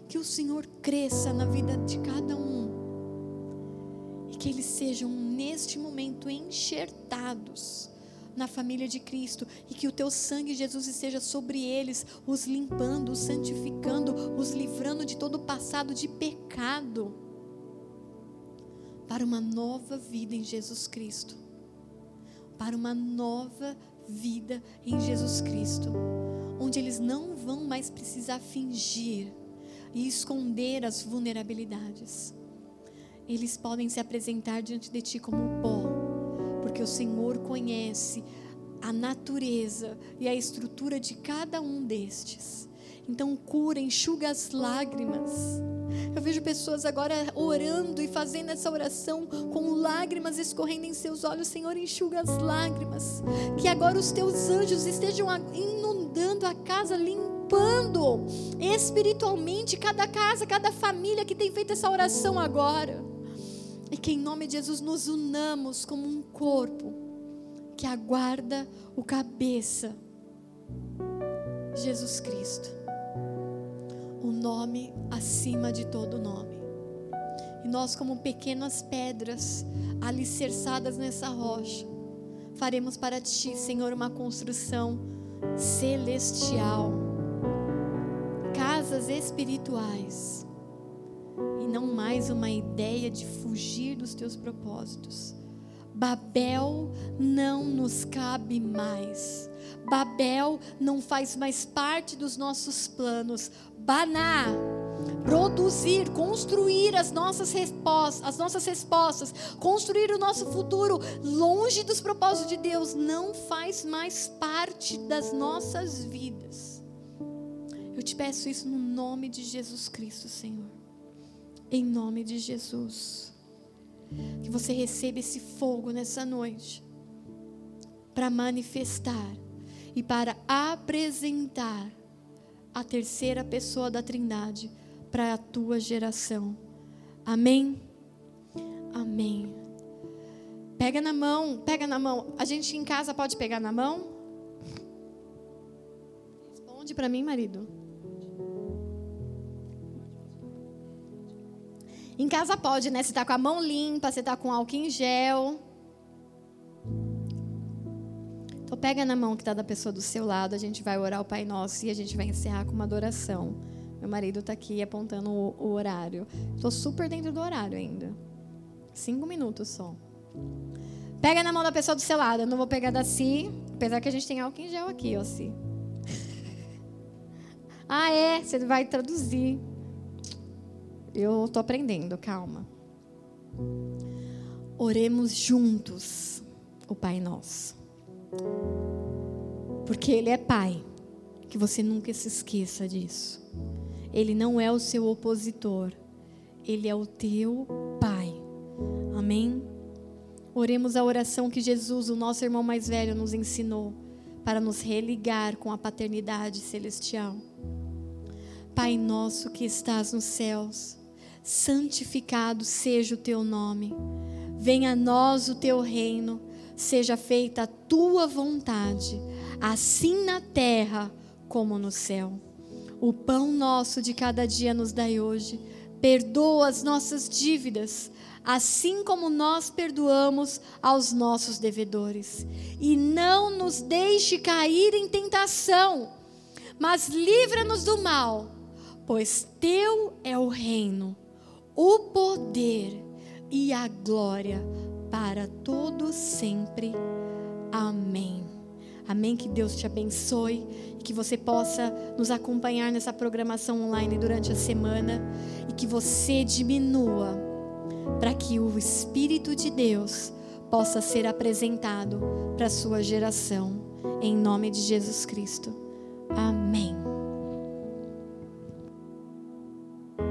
que o Senhor cresça na vida de cada um e que eles sejam neste momento enxertados na família de Cristo e que o teu sangue, Jesus, esteja sobre eles, os limpando, os santificando, os livrando de todo o passado de pecado para uma nova vida em Jesus Cristo. Para uma nova vida em Jesus Cristo onde eles não vão mais precisar fingir e esconder as vulnerabilidades. Eles podem se apresentar diante de ti como pó, porque o Senhor conhece a natureza e a estrutura de cada um destes. Então cura, enxuga as lágrimas. Eu vejo pessoas agora orando e fazendo essa oração com lágrimas escorrendo em seus olhos. Senhor, enxuga as lágrimas. Que agora os teus anjos estejam inundando a casa, limpando espiritualmente cada casa, cada família que tem feito essa oração agora. E que em nome de Jesus nos unamos como um corpo que aguarda o cabeça, Jesus Cristo. O nome acima de todo nome. E nós, como pequenas pedras alicerçadas nessa rocha, faremos para ti, Senhor, uma construção celestial, casas espirituais, não mais uma ideia de fugir dos teus propósitos. Babel não nos cabe mais. Babel não faz mais parte dos nossos planos. banar, produzir, construir as nossas respostas, as nossas respostas, construir o nosso futuro longe dos propósitos de Deus não faz mais parte das nossas vidas. Eu te peço isso no nome de Jesus Cristo, Senhor. Em nome de Jesus. Que você receba esse fogo nessa noite para manifestar e para apresentar a terceira pessoa da Trindade para a tua geração. Amém? Amém. Pega na mão, pega na mão. A gente em casa pode pegar na mão? Responde para mim, marido. Em casa pode, né? Você tá com a mão limpa, você tá com álcool em gel. Então pega na mão que está da pessoa do seu lado, a gente vai orar o Pai Nosso e a gente vai encerrar com uma adoração. Meu marido está aqui apontando o, o horário. Estou super dentro do horário ainda. Cinco minutos só. Pega na mão da pessoa do seu lado. Eu não vou pegar da Si, apesar que a gente tem álcool em gel aqui, ó, Si. ah, é? Você vai traduzir. Eu estou aprendendo, calma. Oremos juntos o Pai Nosso. Porque Ele é Pai. Que você nunca se esqueça disso. Ele não é o seu opositor. Ele é o teu Pai. Amém? Oremos a oração que Jesus, o nosso irmão mais velho, nos ensinou para nos religar com a paternidade celestial. Pai nosso que estás nos céus, santificado seja o teu nome. Venha a nós o teu reino, seja feita a tua vontade, assim na terra como no céu. O pão nosso de cada dia nos dai hoje. Perdoa as nossas dívidas, assim como nós perdoamos aos nossos devedores. E não nos deixe cair em tentação, mas livra-nos do mal, pois teu é o reino o poder e a glória para todos sempre. Amém. Amém. Que Deus te abençoe e que você possa nos acompanhar nessa programação online durante a semana e que você diminua para que o Espírito de Deus possa ser apresentado para a sua geração. Em nome de Jesus Cristo. Amém.